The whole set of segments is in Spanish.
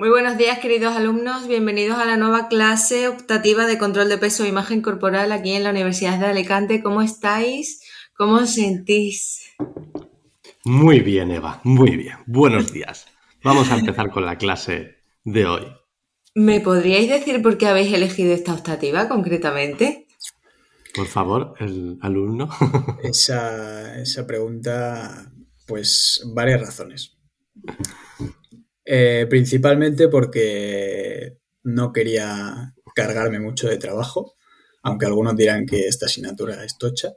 Muy buenos días, queridos alumnos. Bienvenidos a la nueva clase optativa de control de peso e imagen corporal aquí en la Universidad de Alicante. ¿Cómo estáis? ¿Cómo os sentís? Muy bien, Eva. Muy bien. Buenos días. Vamos a empezar con la clase de hoy. ¿Me podríais decir por qué habéis elegido esta optativa concretamente? Por favor, el alumno. esa, esa pregunta, pues varias razones. Eh, principalmente porque no quería cargarme mucho de trabajo, aunque algunos dirán que esta asignatura es tocha.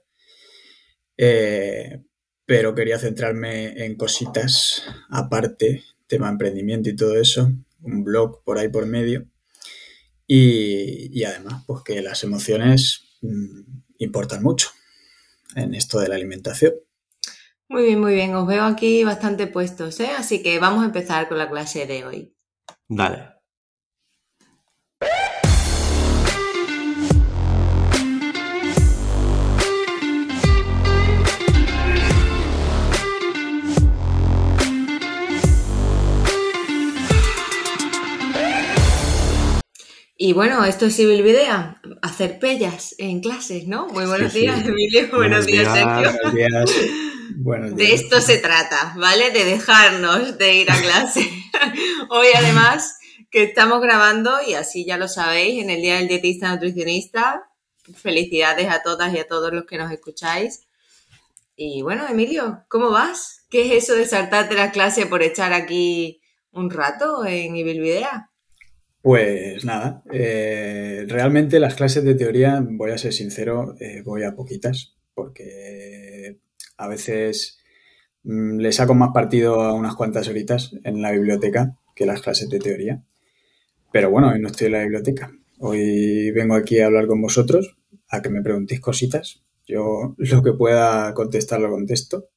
Eh, pero quería centrarme en cositas aparte, tema emprendimiento y todo eso, un blog por ahí por medio. Y, además, pues que las emociones mm, importan mucho en esto de la alimentación. Muy bien, muy bien. Os veo aquí bastante puestos, ¿eh? Así que vamos a empezar con la clase de hoy. Dale. Y bueno, esto es Civil Videa, hacer pellas en clases, ¿no? Muy buenos días, Emilio. Buenos, días, Sergio. Buenos días. De esto se trata, ¿vale? De dejarnos de ir a clase. Hoy además que estamos grabando y así ya lo sabéis, en el Día del Dietista Nutricionista. Felicidades a todas y a todos los que nos escucháis. Y bueno, Emilio, ¿cómo vas? ¿Qué es eso de saltarte la clase por echar aquí un rato en Ibilvidea? Pues nada, eh, realmente las clases de teoría, voy a ser sincero, eh, voy a poquitas, porque a veces mm, le saco más partido a unas cuantas horitas en la biblioteca que las clases de teoría. Pero bueno, hoy no estoy en la biblioteca. Hoy vengo aquí a hablar con vosotros, a que me preguntéis cositas. Yo lo que pueda contestar lo contesto.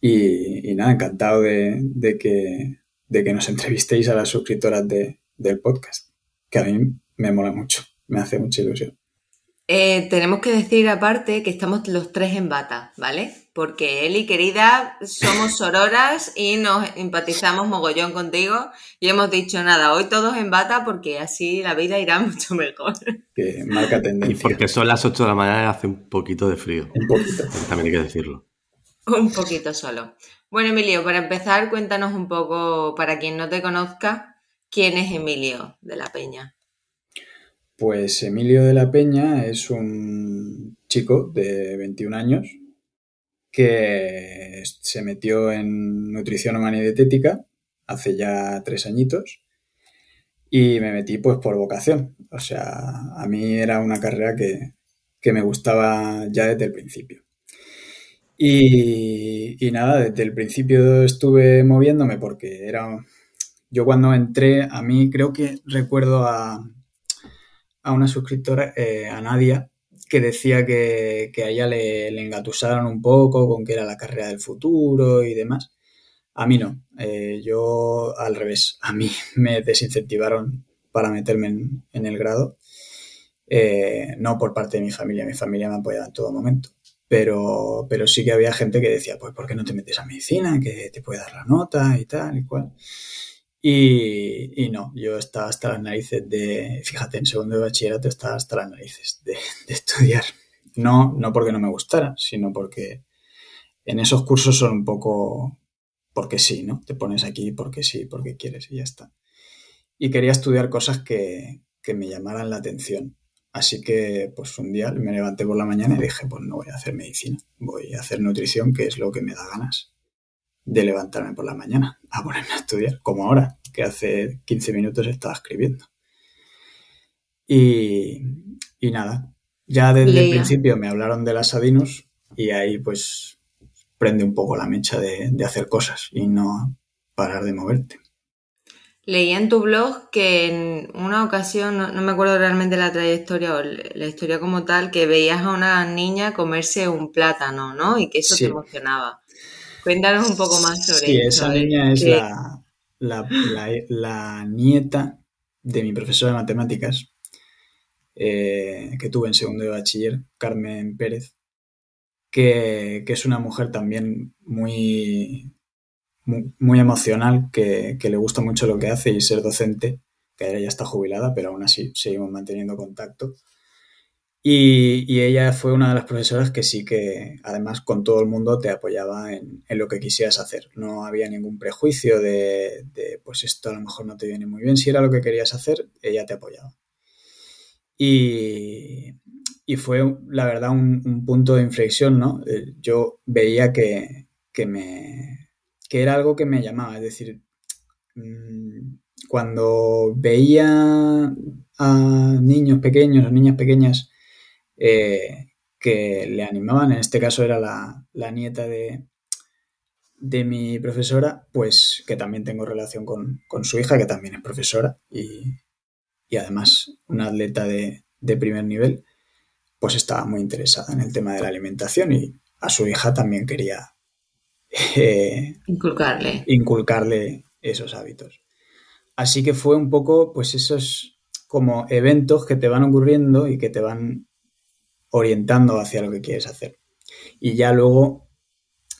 Y, nada, encantado de, que, de que nos entrevistéis a las suscriptoras del podcast, que a mí me mola mucho, me hace mucha ilusión. Eh, tenemos que decir aparte que estamos los tres en bata, ¿vale? Porque Eli, querida, somos sororas y nos empatizamos mogollón contigo y hemos dicho nada, hoy todos en bata porque así la vida irá mucho mejor. Que marca tendencia. Y porque son las 8 de la mañana y hace un poquito de frío. Un poquito. También hay que decirlo. Un poquito solo. Bueno, Emilio, para empezar, cuéntanos un poco, para quien no te conozca, quién es Emilio de la Peña. Pues Emilio de la Peña es un chico de 21 años que se metió en nutrición humana y dietética hace ya tres añitos y me metí pues por vocación. O sea, a mí era una carrera que, me gustaba ya desde el principio. Y, y, nada, desde el principio estuve moviéndome porque era... Yo cuando entré, a mí creo que recuerdo a, a una suscriptora, eh, a Nadia, que decía que, a ella le, le, engatusaron un poco con que era la carrera del futuro y demás. A mí no, eh, yo al revés, a mí me desincentivaron para meterme en, el grado, eh, no por parte de mi familia, mi familia me apoyaba en todo momento, pero, pero sí que había gente que decía, pues ¿por qué no te metes a medicina? Que te puede dar la nota y tal y cual. Y, no, yo estaba hasta las narices de, fíjate, en segundo de bachillerato estaba hasta las narices de, estudiar. No, no porque no me gustara, sino porque en esos cursos son un poco porque sí, ¿no? Te pones aquí porque sí, porque quieres y ya está. Y quería estudiar cosas que, que me llamaran la atención. Así que, pues un día me levanté por la mañana y dije, pues no voy a hacer medicina, voy a hacer nutrición, que es lo que me da ganas de levantarme por la mañana a ponerme a estudiar, como ahora, que hace 15 minutos estaba escribiendo. Y, nada, ya desde el principio me hablaron de las Adinus y ahí pues prende un poco la mecha de, hacer cosas y no parar de moverte. Leí en tu blog que en una ocasión, no, me acuerdo realmente la trayectoria o la historia como tal, que veías a una niña comerse un plátano, ¿no? Y que eso te emocionaba. Cuéntanos un poco más sobre sí, esa niña es la, nieta de mi profesora de matemáticas eh, que tuve en segundo de bachiller, Carmen Pérez, que, es una mujer también muy, muy, emocional, que, le gusta mucho lo que hace y ser docente, que ella ya está jubilada, pero aún así seguimos manteniendo contacto. Y, ella fue una de las profesoras que sí que, además, con todo el mundo te apoyaba en, lo que quisieras hacer. No había ningún prejuicio de, pues esto a lo mejor no te viene muy bien. Si era lo que querías hacer, ella te apoyaba. Y, fue, la verdad, un, punto de inflexión, ¿no? Eh, yo veía que, me, que era algo que me llamaba. Es decir, mm, cuando veía a niños pequeños o niñas pequeñas eh, que le animaban, en este caso era la, nieta de, de, mi profesora, pues que también tengo relación con, su hija, que también es profesora y, además una atleta de, primer nivel, pues estaba muy interesada en el tema de la alimentación y a su hija también quería eh, inculcarle. inculcarle esos hábitos. Así que fue un poco, pues esos como eventos que te van ocurriendo y que te van orientando hacia lo que quieres hacer. Y ya luego,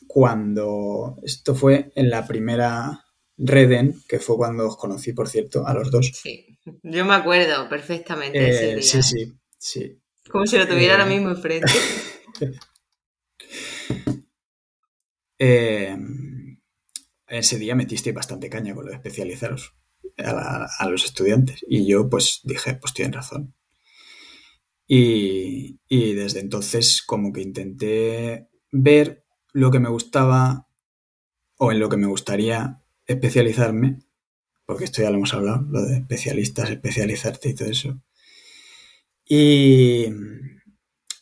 cuando esto fue en la primera Reden, que fue cuando os conocí, por cierto, a los dos. Sí, yo me acuerdo perfectamente ese eh, día. Sí, sí, sí. Como si lo tuviera ahora eh, mismo enfrente. eh, ese día metiste bastante caña con lo de especializaros a, a, los estudiantes. Y yo, pues, dije, pues tienen razón. Y, desde entonces como que intenté ver lo que me gustaba o en lo que me gustaría especializarme, porque esto ya lo hemos hablado, lo de especialistas, especializarte y todo eso. Y,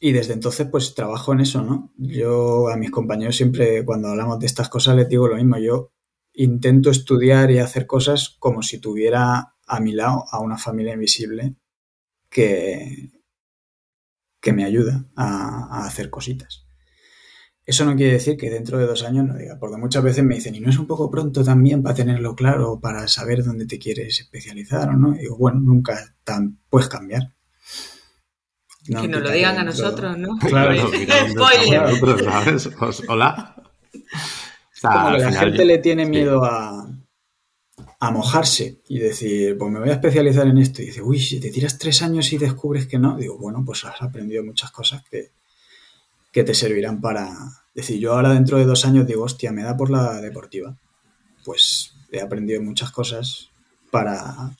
y desde entonces pues trabajo en eso, ¿no? Yo a mis compañeros siempre cuando hablamos de estas cosas les digo lo mismo, yo intento estudiar y hacer cosas como si tuviera a mi lado a una familia invisible que, que me ayuda a, hacer cositas. Eso no quiere decir que dentro de dos años no diga, porque muchas veces me dicen, ¿y no es un poco pronto también para tenerlo claro, para saber dónde te quieres especializar o no? Y digo, bueno, nunca tan, puedes cambiar. que nos lo digan a nosotros, ¿no? Claro, Hola. Como que la gente le tiene miedo a, a mojarse y decir, pues me voy a especializar en esto. Y dice, uy, si te tiras tres años y descubres que no, digo, bueno, pues has aprendido muchas cosas que, que te servirán para... Decir, yo ahora dentro de dos años digo, hostia, me da por la deportiva. Pues he aprendido muchas cosas para,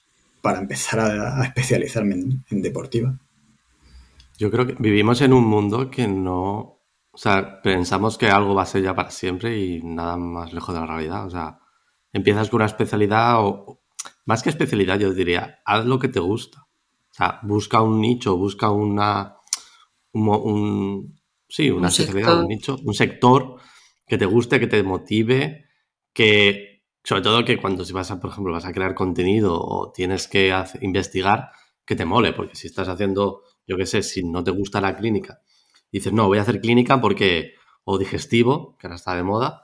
para empezar a, especializarme en, deportiva. Yo creo que vivimos en un mundo que no... O sea, pensamos que algo va a ser ya para siempre y nada más lejos de la realidad. O sea, empiezas con una especialidad o más que especialidad, yo diría, haz lo que te gusta. O sea, busca un nicho, busca una, un, sí, una especialidad, un nicho, un sector que te guste, que te motive, que sobre todo que cuando si vas a, por ejemplo, vas a crear contenido o tienes que investigar, que te mole, porque si estás haciendo, yo qué sé, si no te gusta la clínica, dices, no, voy a hacer clínica porque, o digestivo, que ahora está de moda,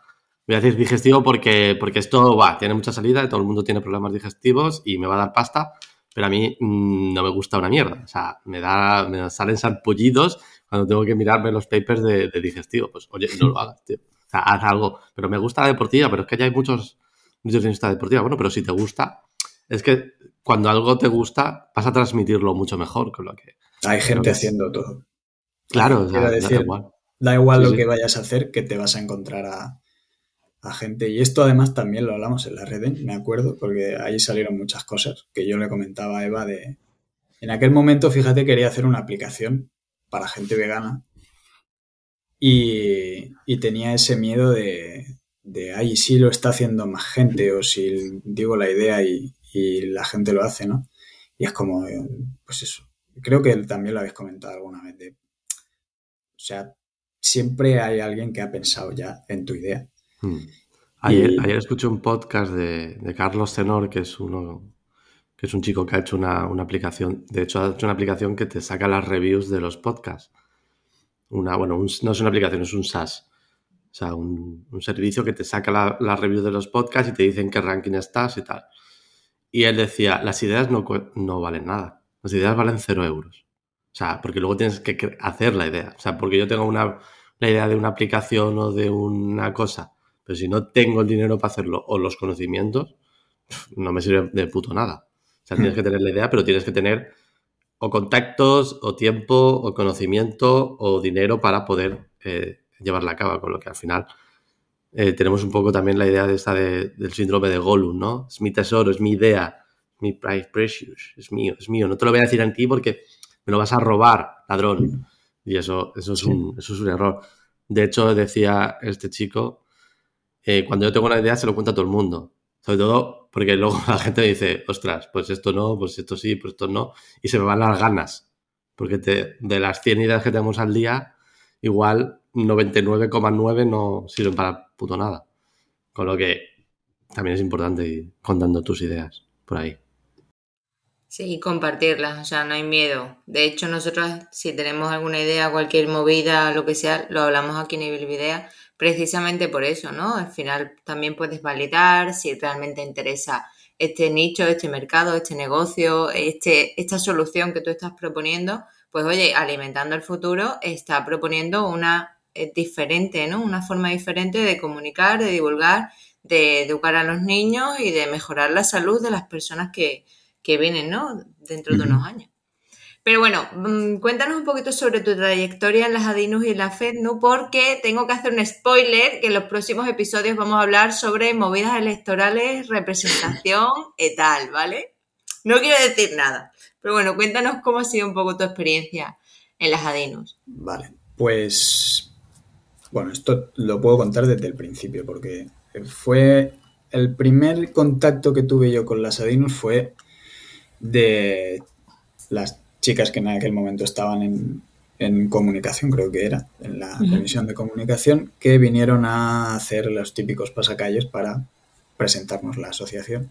Voy a decir digestivo porque, porque esto va, tiene mucha salida, todo el mundo tiene problemas digestivos y me va a dar pasta, pero a mí mm, no me gusta una mierda. O sea, me, da, me salen sarpullidos cuando tengo que mirarme los papers de, digestivo. Pues oye, no lo hagas, tío. O sea, haz algo. Pero me gusta la deportiva, pero es que ya hay muchos nutricionistas deportiva. Bueno, pero si te gusta, es que cuando algo te gusta, vas a transmitirlo mucho mejor con lo que. Hay gente haciendo todo. Claro, da igual. Da igual lo que vayas a hacer, que te vas a encontrar a, a gente. Y esto además también lo hablamos en la red, me acuerdo, porque ahí salieron muchas cosas que yo le comentaba a Eva de... En aquel momento, fíjate, quería hacer una aplicación para gente vegana y, tenía ese miedo de, de, ay, si lo está haciendo más gente o si digo la idea y, y la gente lo hace, ¿no? Y es como, pues eso. Creo que también lo habéis comentado alguna vez. De, o sea, siempre hay alguien que ha pensado ya en tu idea Hmm. Ayer, ayer, escuché un podcast de, Carlos Tenor, que es uno que es un chico que ha hecho una, aplicación, de hecho ha hecho una aplicación que te saca las reviews de los podcasts. Una, bueno, no es una aplicación, es un SaaS. O sea, un, servicio que te saca las la reviews de los podcasts y te dicen qué ranking estás y tal. Y él decía, las ideas no, no valen nada. Las ideas valen cero euros. O sea, porque luego tienes que hacer la idea. O sea, porque yo tengo una, la idea de una aplicación o de una cosa Pero si no tengo el dinero para hacerlo o los conocimientos, no me sirve de puto nada. O sea, tienes hmm. que tener la idea, pero tienes que tener o contactos, o tiempo, o conocimiento, o dinero para poder eh, llevarla a cabo. Con lo que al final eh, tenemos un poco también la idea de esta del síndrome de Gollum, ¿no? Es mi tesoro, es mi idea, mi price precious, es mío, es mío. No te lo voy a decir a ti porque me lo vas a robar, ladrón. Y eso, eso, es, un, eso es un error. De hecho, decía este chico, eh, cuando yo tengo una idea se lo cuenta a todo el mundo. Sobre todo porque luego la gente dice, ostras, pues esto no, pues esto sí, pues esto no. Y se me van las ganas. Porque de las 100 ideas que tenemos al día, igual 99,9 no sirven para puto nada. Con lo que también es importante ir contando tus ideas por ahí. Sí, compartirlas, o sea, no hay miedo. De hecho, nosotros si tenemos alguna idea, cualquier movida, lo que sea, lo hablamos aquí en Ibilvidea, precisamente por eso, ¿no? Al final también puedes validar si realmente interesa este nicho, este mercado, este negocio, este, esta solución que tú estás proponiendo, pues oye, alimentando el futuro está proponiendo una eh, diferente, ¿no? Una forma diferente de comunicar, de divulgar, de educar a los niños y de mejorar la salud de las personas que, que vienen, ¿no? Dentro de unos años. Pero bueno, mm, cuéntanos un poquito sobre tu trayectoria en las Adinus y en la FED, ¿no? Porque tengo que hacer un spoiler que en los próximos episodios vamos a hablar sobre movidas electorales, representación y tal, ¿vale? No quiero decir nada, pero bueno, cuéntanos cómo ha sido un poco tu experiencia en las Adinus. Vale, pues bueno, esto lo puedo contar desde el principio porque fue el primer contacto que tuve yo con las Adinus fue de las chicas que en aquel momento estaban en, comunicación, creo que era, en la comisión de comunicación, que vinieron a hacer los típicos pasacalles para presentarnos la asociación.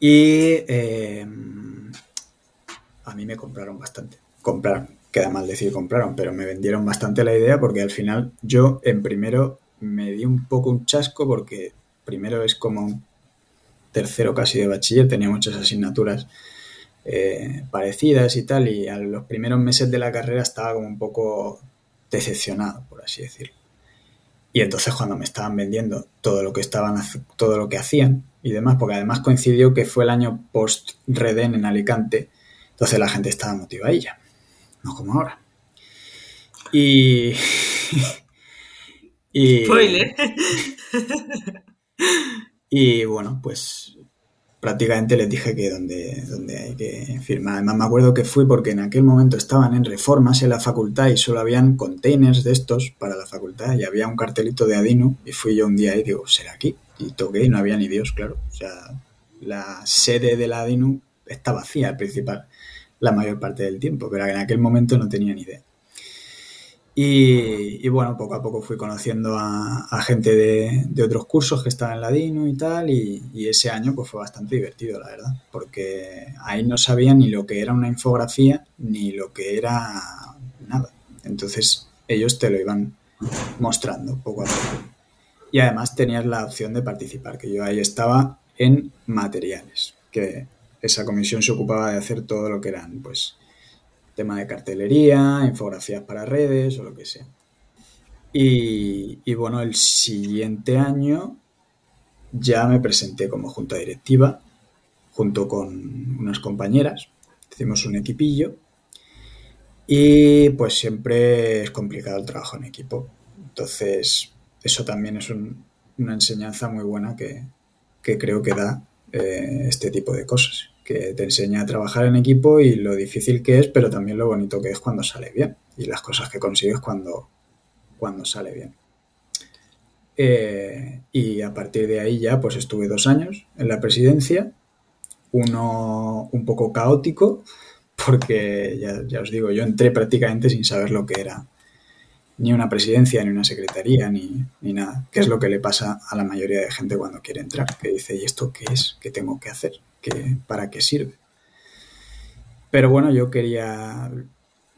Y eh, a mí me compraron bastante. Compraron, queda mal decir compraron, pero me vendieron bastante la idea porque al final yo en primero me di un poco un chasco porque primero es como un tercero casi de bachiller, tenía muchas asignaturas eh, parecidas y tal, y a los primeros meses de la carrera estaba como un poco decepcionado, por así decirlo. Y entonces cuando me estaban vendiendo todo lo que estaban todo lo que hacían y demás, porque además coincidió que fue el año post Reden en Alicante, entonces la gente estaba motivada no como ahora. Y y Spoiler. Y bueno, pues prácticamente les dije que donde, donde hay que firmar. Además me acuerdo que fui porque en aquel momento estaban en reformas en la facultad y solo habían containers de estos para la facultad y había un cartelito de Adino y fui yo un día y digo, ¿será aquí? Y toqué y no había ni Dios, claro. O sea, la sede de la Adino está vacía, el principal, la mayor parte del tiempo, pero en aquel momento no tenía ni idea. Y, bueno, poco a poco fui conociendo a, gente de, otros cursos que estaban en Ladino y tal, y, ese año pues fue bastante divertido, la verdad, porque ahí no sabía ni lo que era una infografía ni lo que era nada. Entonces ellos te lo iban mostrando poco a poco. Y además tenías la opción de participar, que yo ahí estaba en materiales, que esa comisión se ocupaba de hacer todo lo que eran, pues, tema de cartelería, infografías para redes o lo que sea. Y, bueno, el siguiente año ya me presenté como junta directiva junto con unas compañeras. Hicimos un equipillo y pues siempre es complicado el trabajo en equipo. Entonces, eso también es una enseñanza muy buena que, creo que da eh, este tipo de cosas que te enseña a trabajar en equipo y lo difícil que es, pero también lo bonito que es cuando sale bien y las cosas que consigues cuando, cuando sale bien. Eh, y a partir de ahí ya pues estuve dos años en la presidencia, uno un poco caótico, porque ya, ya os digo, yo entré prácticamente sin saber lo que era ni una presidencia, ni una secretaría, ni, ni, nada, que es lo que le pasa a la mayoría de gente cuando quiere entrar, que dice, ¿y esto qué es? ¿Qué tengo que hacer? ¿Para qué sirve? Pero bueno, yo quería,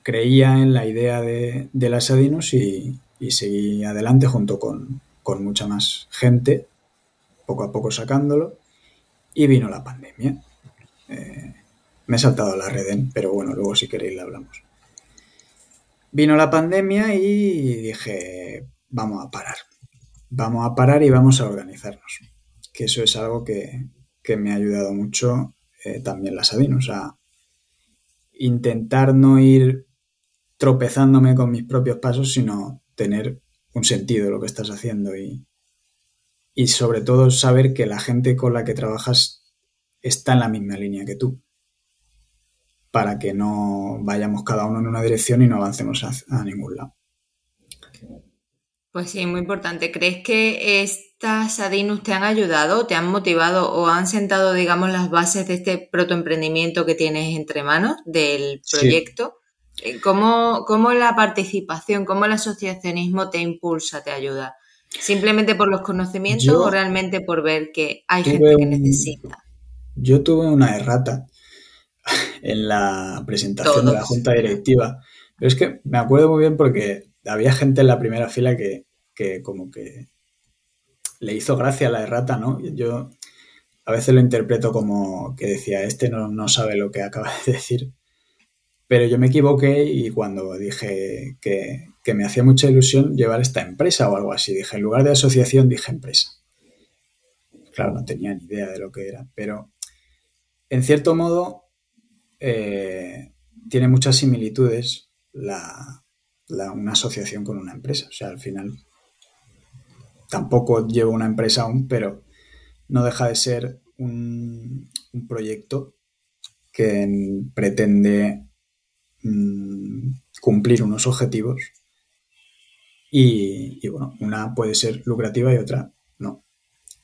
creía en la idea de, de las Adinos y, seguí adelante junto con, mucha más gente, poco a poco sacándolo, y vino la pandemia. Eh, me he saltado la red, pero bueno, luego si queréis la hablamos. Vino la pandemia y dije, vamos a parar. vamos a parar y vamos a organizarnos. Que eso es algo que, me ha ayudado mucho eh, también la Sabine. O sea, intentar no ir tropezándome con mis propios pasos, sino tener un sentido lo que estás haciendo y, y sobre todo saber que la gente con la que trabajas está en la misma línea que tú para que no vayamos cada uno en una dirección y no avancemos a, ningún lado. Pues sí, muy importante. ¿Crees que estas ADINUS te han ayudado, te han motivado o han sentado, digamos, las bases de este protoemprendimiento que tienes entre manos del proyecto? Eh, ¿Cómo, ¿Cómo, la participación, cómo el asociacionismo te impulsa, te ayuda? ¿Simplemente por los conocimientos o realmente por ver que hay gente que necesita? Yo tuve una errata en la presentación de la junta directiva. Pero es que me acuerdo muy bien porque había gente en la primera fila que, como que le hizo gracia a la errata, ¿no? Yo a veces lo interpreto como que decía, este no, no sabe lo que acaba de decir. Pero yo me equivoqué y cuando dije que, que, me hacía mucha ilusión llevar esta empresa o algo así, dije, en lugar de asociación, dije empresa. Claro, no tenía ni idea de lo que era, pero en cierto modo eh, tiene muchas similitudes una asociación con una empresa. O sea, al final tampoco llevo una empresa aún, pero no deja de ser un, proyecto que pretende mm, cumplir unos objetivos y, bueno, una puede ser lucrativa y otra no.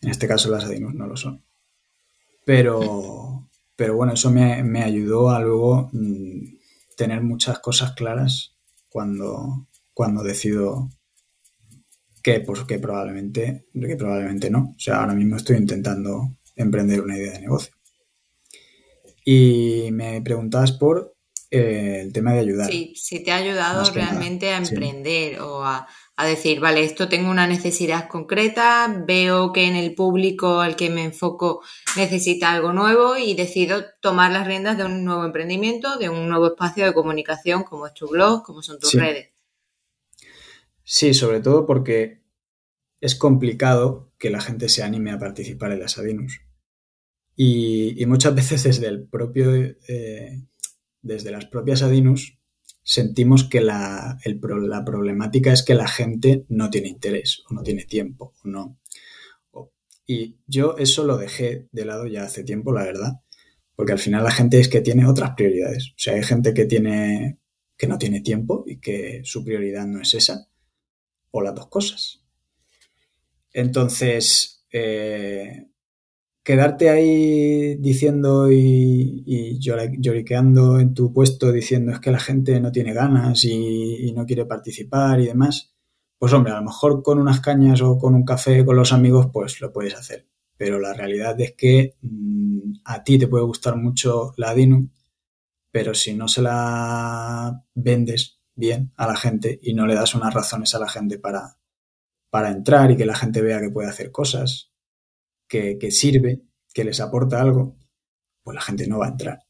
En este caso las ADINUS no lo son. Pero, pero bueno, eso me, ayudó a luego mm, tener muchas cosas claras cuando, cuando decido que, pues, que, probablemente, que probablemente no. O sea, ahora mismo estoy intentando emprender una idea de negocio. Y me preguntabas por eh, el tema de ayudar. Sí, si te ha ayudado realmente a emprender o a, a decir, vale, esto tengo una necesidad concreta, veo que en el público al que me enfoco necesita algo nuevo y decido tomar las riendas de un nuevo emprendimiento, de un nuevo espacio de comunicación como es tu blog, como son tus redes. Sí, sobre todo porque es complicado que la gente se anime a participar en las Adinus. Y, muchas veces desde el propio, eh, desde las propias Adinus sentimos que la, la, problemática es que la gente no tiene interés o no tiene tiempo o no. Y yo eso lo dejé de lado ya hace tiempo, la verdad, porque al final la gente es que tiene otras prioridades. O sea, hay gente que tiene que no tiene tiempo y que su prioridad no es esa, o las dos cosas. Entonces, eh, quedarte ahí diciendo y, lloriqueando en tu puesto diciendo es que la gente no tiene ganas y, no quiere participar y demás, pues hombre, a lo mejor con unas cañas o con un café con los amigos, pues lo puedes hacer. Pero la realidad es que mm, a ti te puede gustar mucho la Dinu, pero si no se la vendes bien a la gente y no le das unas razones a la gente para, para entrar y que la gente vea que puede hacer cosas que, sirve, que les aporta algo, pues la gente no va a entrar.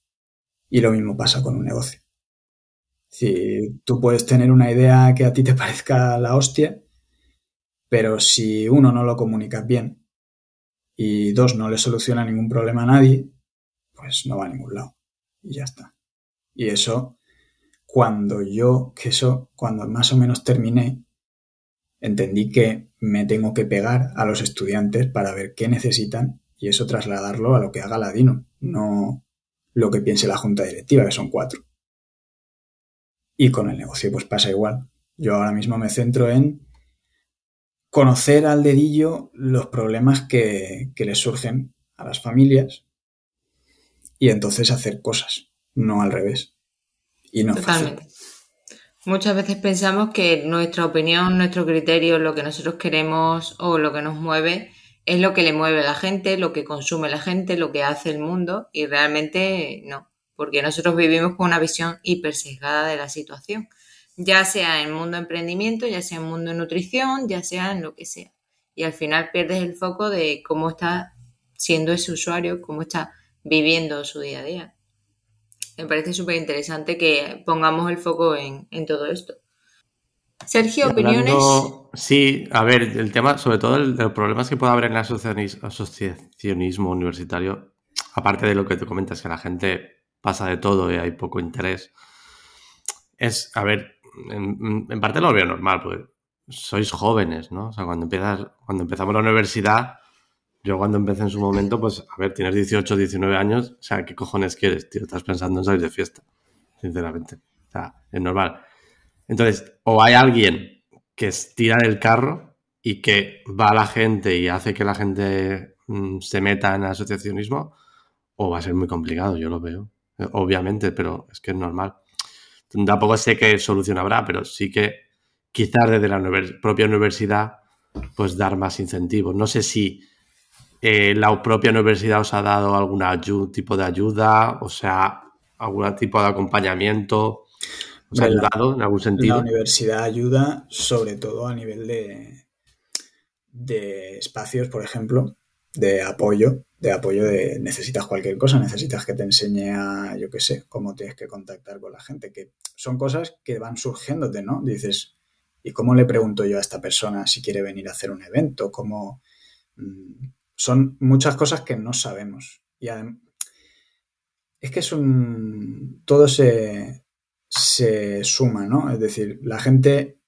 Y lo mismo pasa con un negocio. Si tú puedes tener una idea que a ti te parezca la hostia, pero si uno no lo comunicas bien y dos no le soluciona ningún problema a nadie, pues no va a ningún lado. Y ya está. Y eso, cuando yo, que eso, cuando más o menos terminé, entendí que me tengo que pegar a los estudiantes para ver qué necesitan y eso trasladarlo a lo que haga la DINO, no lo que piense la junta directiva, que son cuatro. Y con el negocio pues pasa igual. Yo ahora mismo me centro en conocer al dedillo los problemas que, que les surgen a las familias y entonces hacer cosas, no al revés. Y no Totalmente. Muchas veces pensamos que nuestra opinión, nuestro criterio, lo que nosotros queremos o lo que nos mueve es lo que le mueve a la gente, lo que consume la gente, lo que hace el mundo y realmente no, porque nosotros vivimos con una visión hiper sesgada de la situación, ya sea en mundo emprendimiento, ya sea en mundo nutrición, ya sea en lo que sea. Y al final pierdes el foco de cómo está siendo ese usuario, cómo está viviendo su día a día me parece súper interesante que pongamos el foco en, todo esto. Sergio, opiniones. Sí, a ver, el tema, sobre todo el, el problema que puede haber en el asociacionismo universitario, aparte de lo que te comentas, que la gente pasa de todo y hay poco interés, es, a ver, en, parte lo veo normal, pues sois jóvenes, ¿no? O sea, cuando empiezas, cuando empezamos la universidad, yo cuando empecé en su momento, pues, a ver, tienes 18, 19 años, o sea, ¿qué cojones quieres, tío? Estás pensando en salir de fiesta, sinceramente. O sea, es normal. Entonces, o hay alguien que estira el carro y que va a la gente y hace que la gente mm, se meta en asociacionismo, o va a ser muy complicado, yo lo veo. Obviamente, pero es que es normal. Tampoco sé qué solución habrá, pero sí que quizás desde la propia universidad, pues dar más incentivos. No sé si eh, la propia universidad os ha dado algún tipo de ayuda, o sea, algún tipo de acompañamiento. ¿Os ha ayudado en algún sentido? La universidad ayuda sobre todo a nivel de, de espacios, por ejemplo, de apoyo de apoyo de necesitas cualquier cosa, necesitas que te enseñe a, yo qué sé, cómo tienes que contactar con la gente, que son cosas que van surgiéndote, ¿no? Dices, ¿y cómo le pregunto yo a esta persona si quiere venir a hacer un evento? ¿Cómo? Son muchas cosas que no sabemos. Y es que es un... todo se, se suma, ¿no? Es decir, la gente,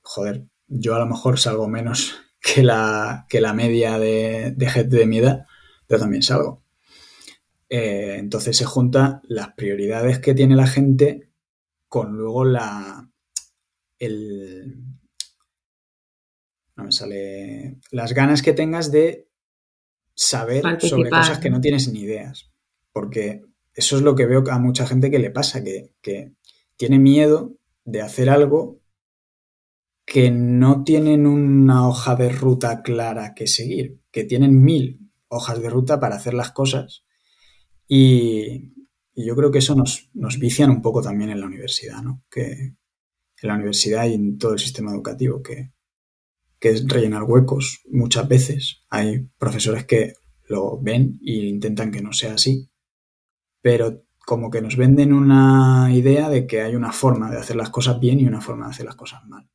joder, yo a lo mejor salgo menos que la, que la media de, gente de mi edad, pero también salgo. Eh, entonces se juntan las prioridades que tiene la gente con luego la. El, no me sale. Las ganas que tengas de saber sobre cosas que no tienes ni ideas. Porque eso es lo que veo a mucha gente que le pasa, que, que tiene miedo de hacer algo que no tienen una hoja de ruta clara que seguir, que tienen mil hojas de ruta para hacer las cosas. Y, yo creo que eso nos, nos, vician un poco también en la universidad, ¿no? Que en la universidad y en todo el sistema educativo, que, que es rellenar huecos muchas veces. Hay profesores que lo ven e intentan que no sea así, pero como que nos venden una idea de que hay una forma de hacer las cosas bien y una forma de hacer las cosas mal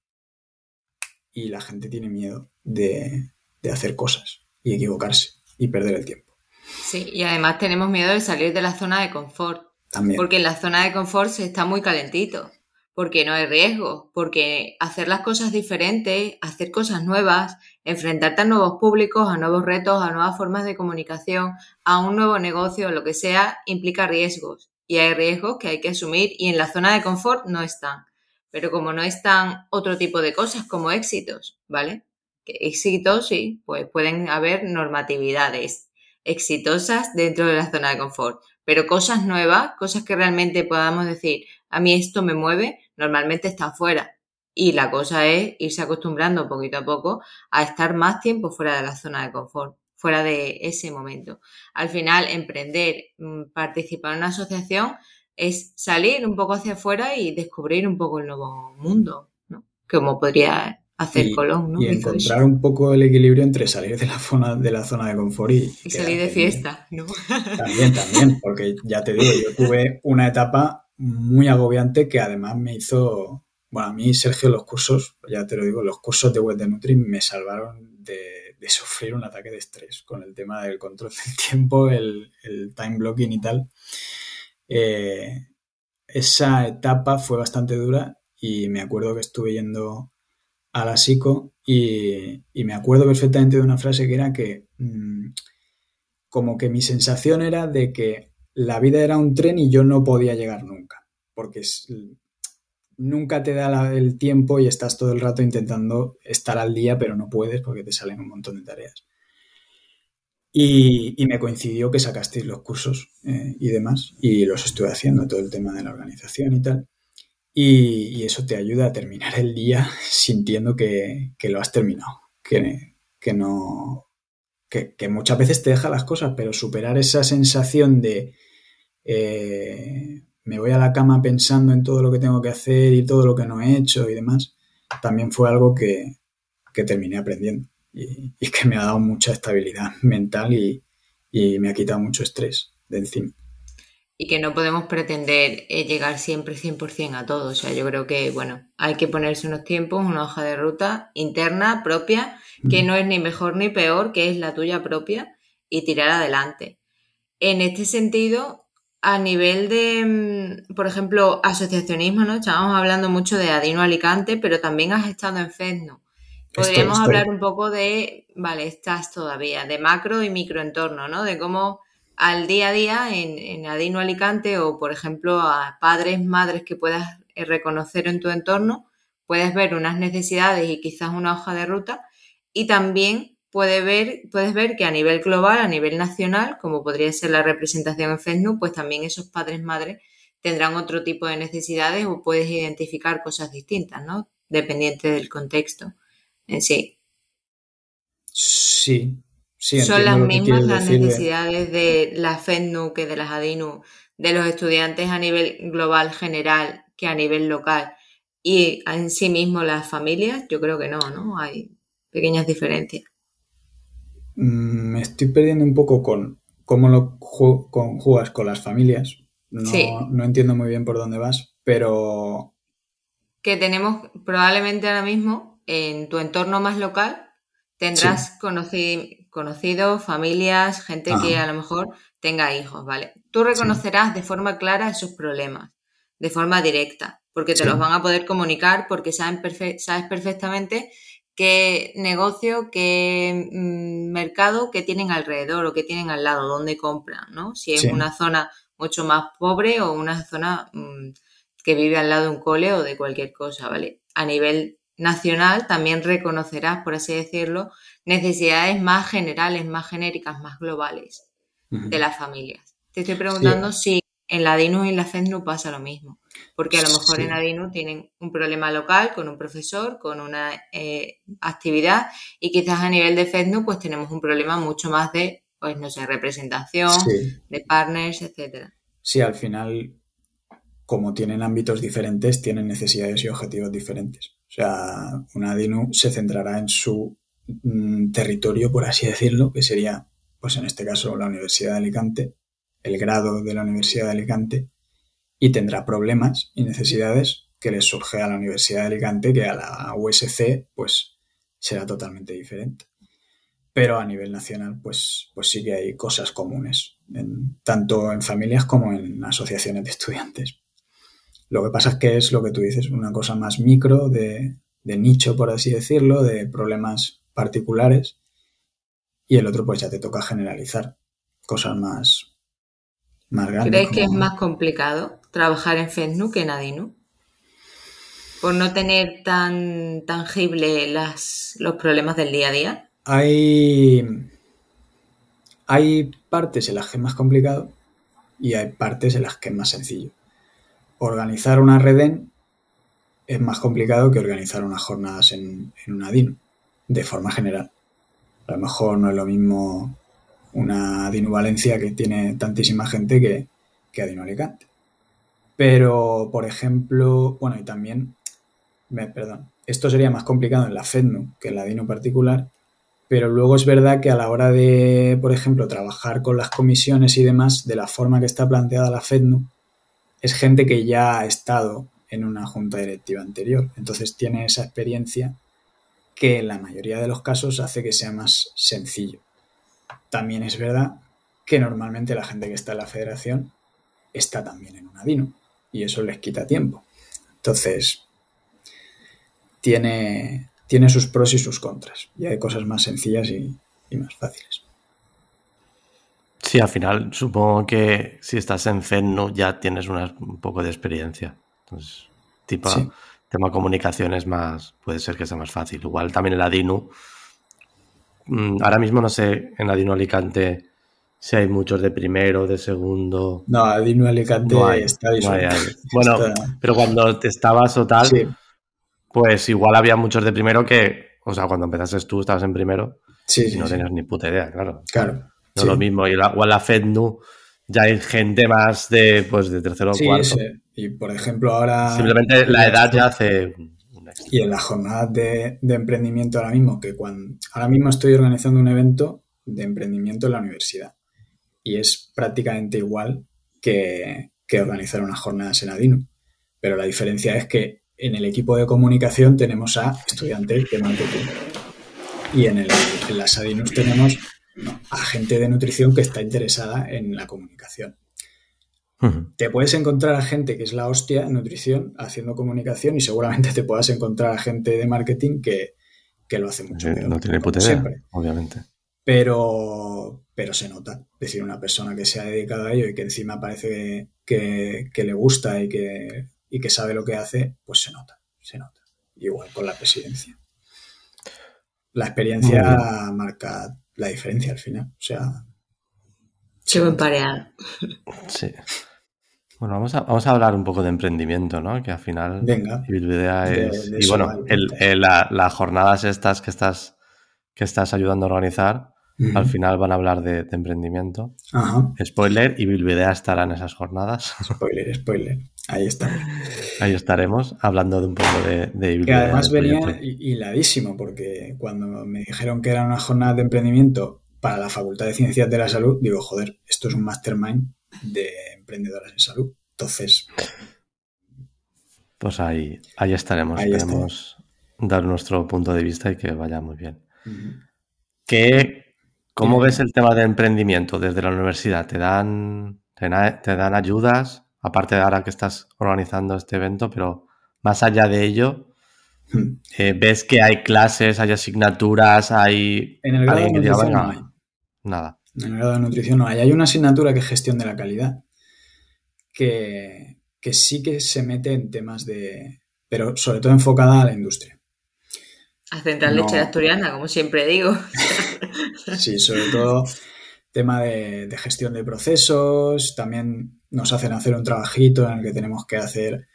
y la gente tiene miedo de, hacer cosas y equivocarse y perder el tiempo. Sí, y además tenemos miedo de salir de la zona de confort. También. Porque en la zona de confort se está muy calentito, porque no hay riesgo, porque hacer las cosas diferentes, hacer cosas nuevas, enfrentarte a nuevos públicos, a nuevos retos, a nuevas formas de comunicación, a un nuevo negocio, lo que sea, implica riesgos. Y hay riesgos que hay que asumir y en la zona de confort no están. Pero como no están otro tipo de cosas como éxitos, ¿vale? Que éxitos, sí, pues pueden haber normatividades exitosas dentro de la zona de confort. Pero cosas nuevas, cosas que realmente podamos decir, a mí esto me mueve, normalmente están fuera. Y la cosa es irse acostumbrando poquito a poco a estar más tiempo fuera de la zona de confort, fuera de ese momento. Al final, emprender, mm, participar en una asociación es salir un poco hacia afuera y descubrir un poco el nuevo mundo, ¿no? Como podría hacer Colón, ¿no? Y encontrar un poco el equilibrio entre salir de la zona de la zona de confort y, salir de fiesta, ¿no? También, también, porque ya te digo, yo tuve una etapa muy agobiante que además me hizo, bueno, a mí Sergio los cursos, ya te lo digo, los cursos de web de Nutri me salvaron de, sufrir un ataque de estrés con el tema del control del tiempo, el, el time blocking y tal. Eh, esa etapa fue bastante dura y me acuerdo que estuve yendo a la psico y, me acuerdo perfectamente de una frase que era que mm, como que mi sensación era de que la vida era un tren y yo no podía llegar nunca, porque nunca te da el tiempo y estás todo el rato intentando estar al día, pero no puedes porque te salen un montón de tareas. Y, me coincidió que sacasteis los cursos eh, y demás, y los estuve haciendo, todo el tema de la organización y tal. Y, eso te ayuda a terminar el día sintiendo que, lo has terminado, que, que no. Que, muchas veces te deja las cosas, pero superar esa sensación de eh, me voy a la cama pensando en todo lo que tengo que hacer y todo lo que no he hecho y demás, también fue algo que terminé aprendiendo y, que me ha dado mucha estabilidad mental y, me ha quitado mucho estrés de encima. y que no podemos pretender eh, llegar siempre 100% a todo. O sea, yo creo que, bueno, hay que ponerse unos tiempos, una hoja de ruta interna, propia, que no es ni mejor ni peor, que es la tuya propia, y tirar adelante. En este sentido, a nivel de, mm, por ejemplo, asociacionismo, ¿no? Estábamos hablando mucho de Adino Alicante, pero también has estado en FEDNO. Podríamos hablar un poco de, vale, estás todavía, de macro y microentorno, ¿no? De cómo al día a día en, en Adino Alicante o, por ejemplo, a padres, madres que puedas eh, reconocer en tu entorno, puedes ver unas necesidades y quizás una hoja de ruta y también puedes ver, puedes ver que a nivel global, a nivel nacional, como podría ser la representación en FESNU, pues también esos padres, madres tendrán otro tipo de necesidades o puedes identificar cosas distintas, ¿no? Dependiente del contexto en sí. Sí, son las mismas las necesidades de, la FEDNU que de las ADINU, de los estudiantes a nivel global general que a nivel local y en sí mismo las familias, yo creo que no, ¿no? Hay pequeñas diferencias. Mm, me estoy perdiendo un poco con cómo lo conjugas con las familias. No, no entiendo muy bien por dónde vas, pero... Que tenemos probablemente ahora mismo en tu entorno más local tendrás conocidos, familias, gente que a lo mejor tenga hijos, ¿vale? Tú reconocerás de forma clara esos problemas, de forma directa, porque te los van a poder comunicar, porque saben sabes perfectamente qué negocio, qué mm, mercado que tienen alrededor o que tienen al lado, dónde compran, ¿no? Si es una zona mucho más pobre o una zona mm, que vive al lado de un cole o de cualquier cosa, ¿vale? A nivel nacional también reconocerás, por así decirlo, necesidades más generales, más genéricas, más globales de las familias. Te estoy preguntando si en la DINU y en la FEDNU pasa lo mismo, porque a lo mejor en la DINU tienen un problema local con un profesor, con una eh, actividad y quizás a nivel de FEDNU pues tenemos un problema mucho más de, pues no sé, representación, de partners, etcétera. Sí, al final, como tienen ámbitos diferentes, tienen necesidades y objetivos diferentes. O sea, una DINU se centrará en su mm, territorio, por así decirlo, que sería, pues en este caso, la Universidad de Alicante, el grado de la Universidad de Alicante, y tendrá problemas y necesidades que les surge a la Universidad de Alicante, que a la USC, pues será totalmente diferente. Pero a nivel nacional, pues, pues sí que hay cosas comunes, tanto en familias como en asociaciones de estudiantes. Lo que pasa es que es lo que tú dices, una cosa más micro, de, nicho, por así decirlo, de problemas particulares. Y el otro, pues ya te toca generalizar cosas más, más grandes. ¿Crees que es más complicado trabajar en FESNU que en ADINU? Por no tener tan tangible las, los problemas del día a día. Hay, hay partes en las que es más complicado y hay partes en las que es más sencillo organizar una reden es más complicado que organizar unas jornadas en, una DIN, de forma general. A lo mejor no es lo mismo una DINU Valencia que tiene tantísima gente que, que Adino Alicante. Pero, por ejemplo, bueno, y también, perdón, esto sería más complicado en la FEDNU que en la DINU particular, pero luego es verdad que a la hora de, por ejemplo, trabajar con las comisiones y demás, de la forma que está planteada la FEDNU, es gente que ya ha estado en una junta directiva anterior. Entonces tiene esa experiencia que en la mayoría de los casos hace que sea más sencillo. También es verdad que normalmente la gente que está en la federación está también en una DINO y eso les quita tiempo. Entonces, tiene, tiene sus pros y sus contras y hay cosas más sencillas y más fáciles. Sí, al final supongo que si estás en FEDNU ya tienes un poco de experiencia. Entonces, tipo, tema comunicaciones más, puede ser que sea más fácil. Igual también en la DINU. Mm, ahora mismo no sé en la DINU Alicante si hay muchos de primero, de segundo. No, la DINU Alicante está Bueno, pero cuando te estabas o tal, pues igual había muchos de primero que, o sea, cuando empezaste tú estabas en primero y no tenías ni puta idea, claro. Claro. No lo mismo. Y la, o la FEDNU ya hay gente más de, pues, de tercero o cuarto. Y por ejemplo, ahora. Simplemente la edad ya hace. Y en la jornada de, emprendimiento ahora mismo, que cuando. Ahora mismo estoy organizando un evento de emprendimiento en la universidad. Y es prácticamente igual que, organizar una jornada en Adinu. Pero la diferencia es que en el equipo de comunicación tenemos a estudiantes de marketing. Y en, el, en las Adinus tenemos a gente de nutrición que está interesada en la comunicación. Te puedes encontrar a gente que es la hostia en nutrición haciendo comunicación y seguramente te puedas encontrar a gente de marketing que, lo hace mucho No tiene puta idea, obviamente. Pero, pero se nota. Es decir, una persona que se ha dedicado a ello y que encima parece que, le gusta y que, y que sabe lo que hace, pues se nota, se nota. Igual con la presidencia. La experiencia marca la diferencia al final. O sea. Se va parear. Sí. Bueno, vamos a, vamos a hablar un poco de emprendimiento, ¿no? Que al final Venga, es... y bueno, las jornadas estas que estás, que estás ayudando a organizar, al final van a hablar de, emprendimiento. Ajá. Spoiler, y Bilbidea estará en esas jornadas. Spoiler, spoiler. Ahí estamos. Ahí estaremos hablando de un poco de, de Que además venía hiladísimo, porque cuando me dijeron que era una jornada de emprendimiento para la Facultad de Ciencias de la Salud, digo, joder, esto es un mastermind de emprendedoras en salud. Entonces. Pues ahí, ahí estaremos. Esperemos dar nuestro punto de vista y que vaya muy bien. ¿Cómo ves el tema de emprendimiento desde la universidad? ¿Te dan, te, dan ayudas? Aparte de ahora que estás organizando este evento, pero más allá de ello, hmm. eh, ¿ves que hay clases, hay asignaturas, hay... En el grado de nutrición no hay. Nada. En el grado de nutrición no hay. Hay una asignatura que es gestión de la calidad, que, sí que se mete en temas de, pero sobre todo enfocada a la industria. A Central Leche Asturiana, como siempre digo. sí, sobre todo tema de, gestión de procesos, también nos hacen hacer un trabajito en el que tenemos que hacer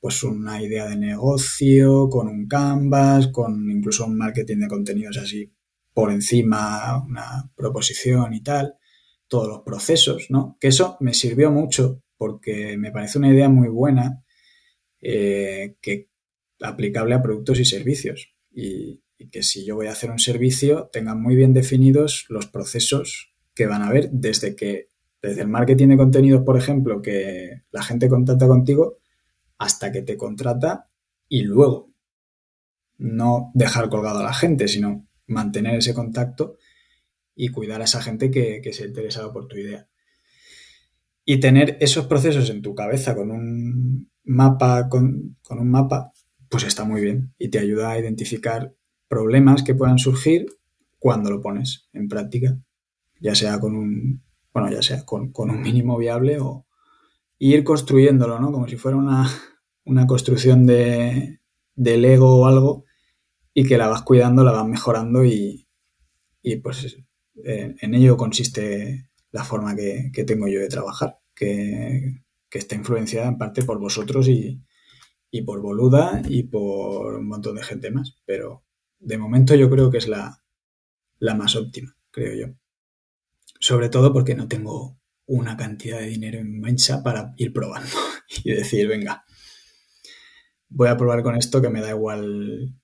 pues una idea de negocio, con un canvas, con incluso un marketing de contenidos así por encima, una proposición y tal, todos los procesos, ¿no? Que eso me sirvió mucho porque me parece una idea muy buena eh, que aplicable a productos y servicios. Y, que si yo voy a hacer un servicio, tengan muy bien definidos los procesos que van a haber desde que, desde el marketing de contenidos, por ejemplo, que la gente contacta contigo, hasta que te contrata y luego no dejar colgado a la gente, sino mantener ese contacto y cuidar a esa gente que, que se ha interesado por tu idea. Y tener esos procesos en tu cabeza con un mapa, con, un mapa, pues está muy bien y te ayuda a identificar problemas que puedan surgir cuando lo pones en práctica, ya sea con un, bueno, ya sea con, un mínimo viable o ir construyéndolo, ¿no? Como si fuera una, una construcción de, de Lego o algo y que la vas cuidando, la vas mejorando y, y pues en ello consiste la forma que, tengo yo de trabajar, que, está influenciada en parte por vosotros y, por Boluda y por un montón de gente más. Pero de momento yo creo que es la, más óptima, creo yo. Sobre todo porque no tengo una cantidad de dinero inmensa para ir probando y decir, venga, voy a probar con esto que me da igual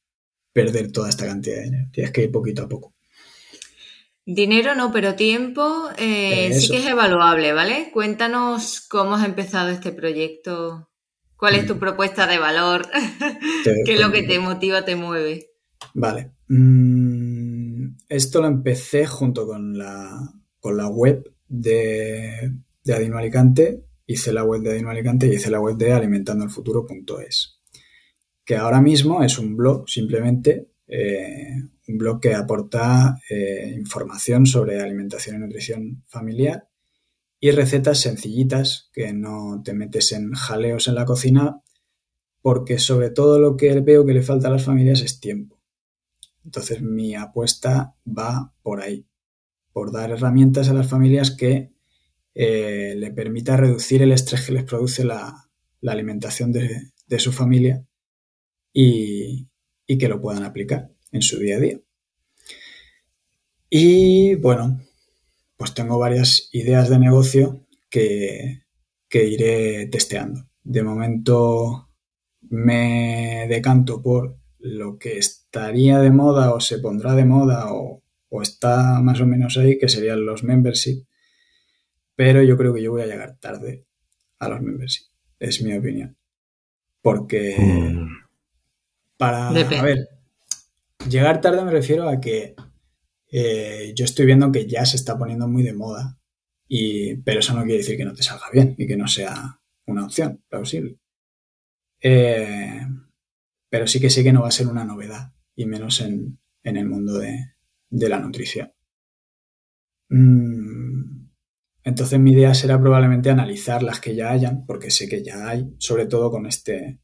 perder toda esta cantidad de dinero. Tienes que ir poquito a poco. Dinero no, pero tiempo eh, sí que es evaluable, ¿vale? Cuéntanos cómo has empezado este proyecto, cuál es tu mm. propuesta de valor, qué es lo que te motiva, te mueve. Vale. Mm, esto lo empecé junto con la, con la web de, de Adino Alicante. Hice la web de Adino Alicante y hice la web de alimentandoelfuturo.es. Que ahora mismo es un blog simplemente eh, un blog que aporta eh, información sobre alimentación y nutrición familiar y recetas sencillitas que no te metes en jaleos en la cocina porque sobre todo lo que veo que le falta a las familias es tiempo. Entonces mi apuesta va por ahí, por dar herramientas a las familias que eh, le permita reducir el estrés que les produce la, alimentación de, su familia y que lo puedan aplicar en su día a día. Y bueno, pues tengo varias ideas de negocio que, iré testeando. De momento me decanto por lo que estaría de moda o se pondrá de moda o, está más o menos ahí, que serían los membership. pero yo creo que yo voy a llegar tarde a los membership, es mi opinión. Porque mm. para, a ver, llegar tarde me refiero a que eh, yo estoy viendo que ya se está poniendo muy de moda, y, pero eso no quiere decir que no te salga bien y que no sea una opción plausible. Eh, pero sí que sé que no va a ser una novedad, y menos en, el mundo de, la nutrición. Mm, entonces mi idea será probablemente analizar las que ya hayan, porque sé que ya hay, sobre todo con este,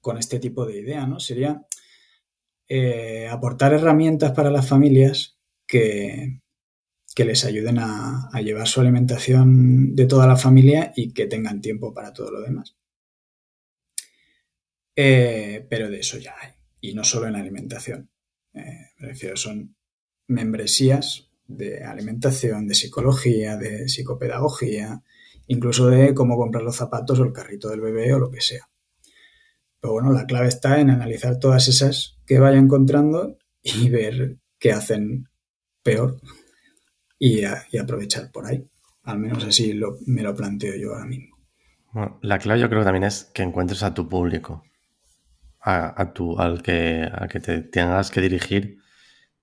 con este tipo de idea, ¿no? Sería eh, aportar herramientas para las familias que, que les ayuden a, llevar su alimentación de toda la familia y que tengan tiempo para todo lo demás. Eh, pero de eso ya hay, y no solo en alimentación. Eh, me refiero, son membresías de alimentación, de psicología, de psicopedagogía, incluso de cómo comprar los zapatos o el carrito del bebé o lo que sea. Pero bueno, la clave está en analizar todas esas que vaya encontrando y ver qué hacen peor y, aprovechar por ahí. Al menos así me lo planteo yo ahora mismo. la clave yo creo que también es que encuentres a tu público, a, tu, al que, a que te tengas que dirigir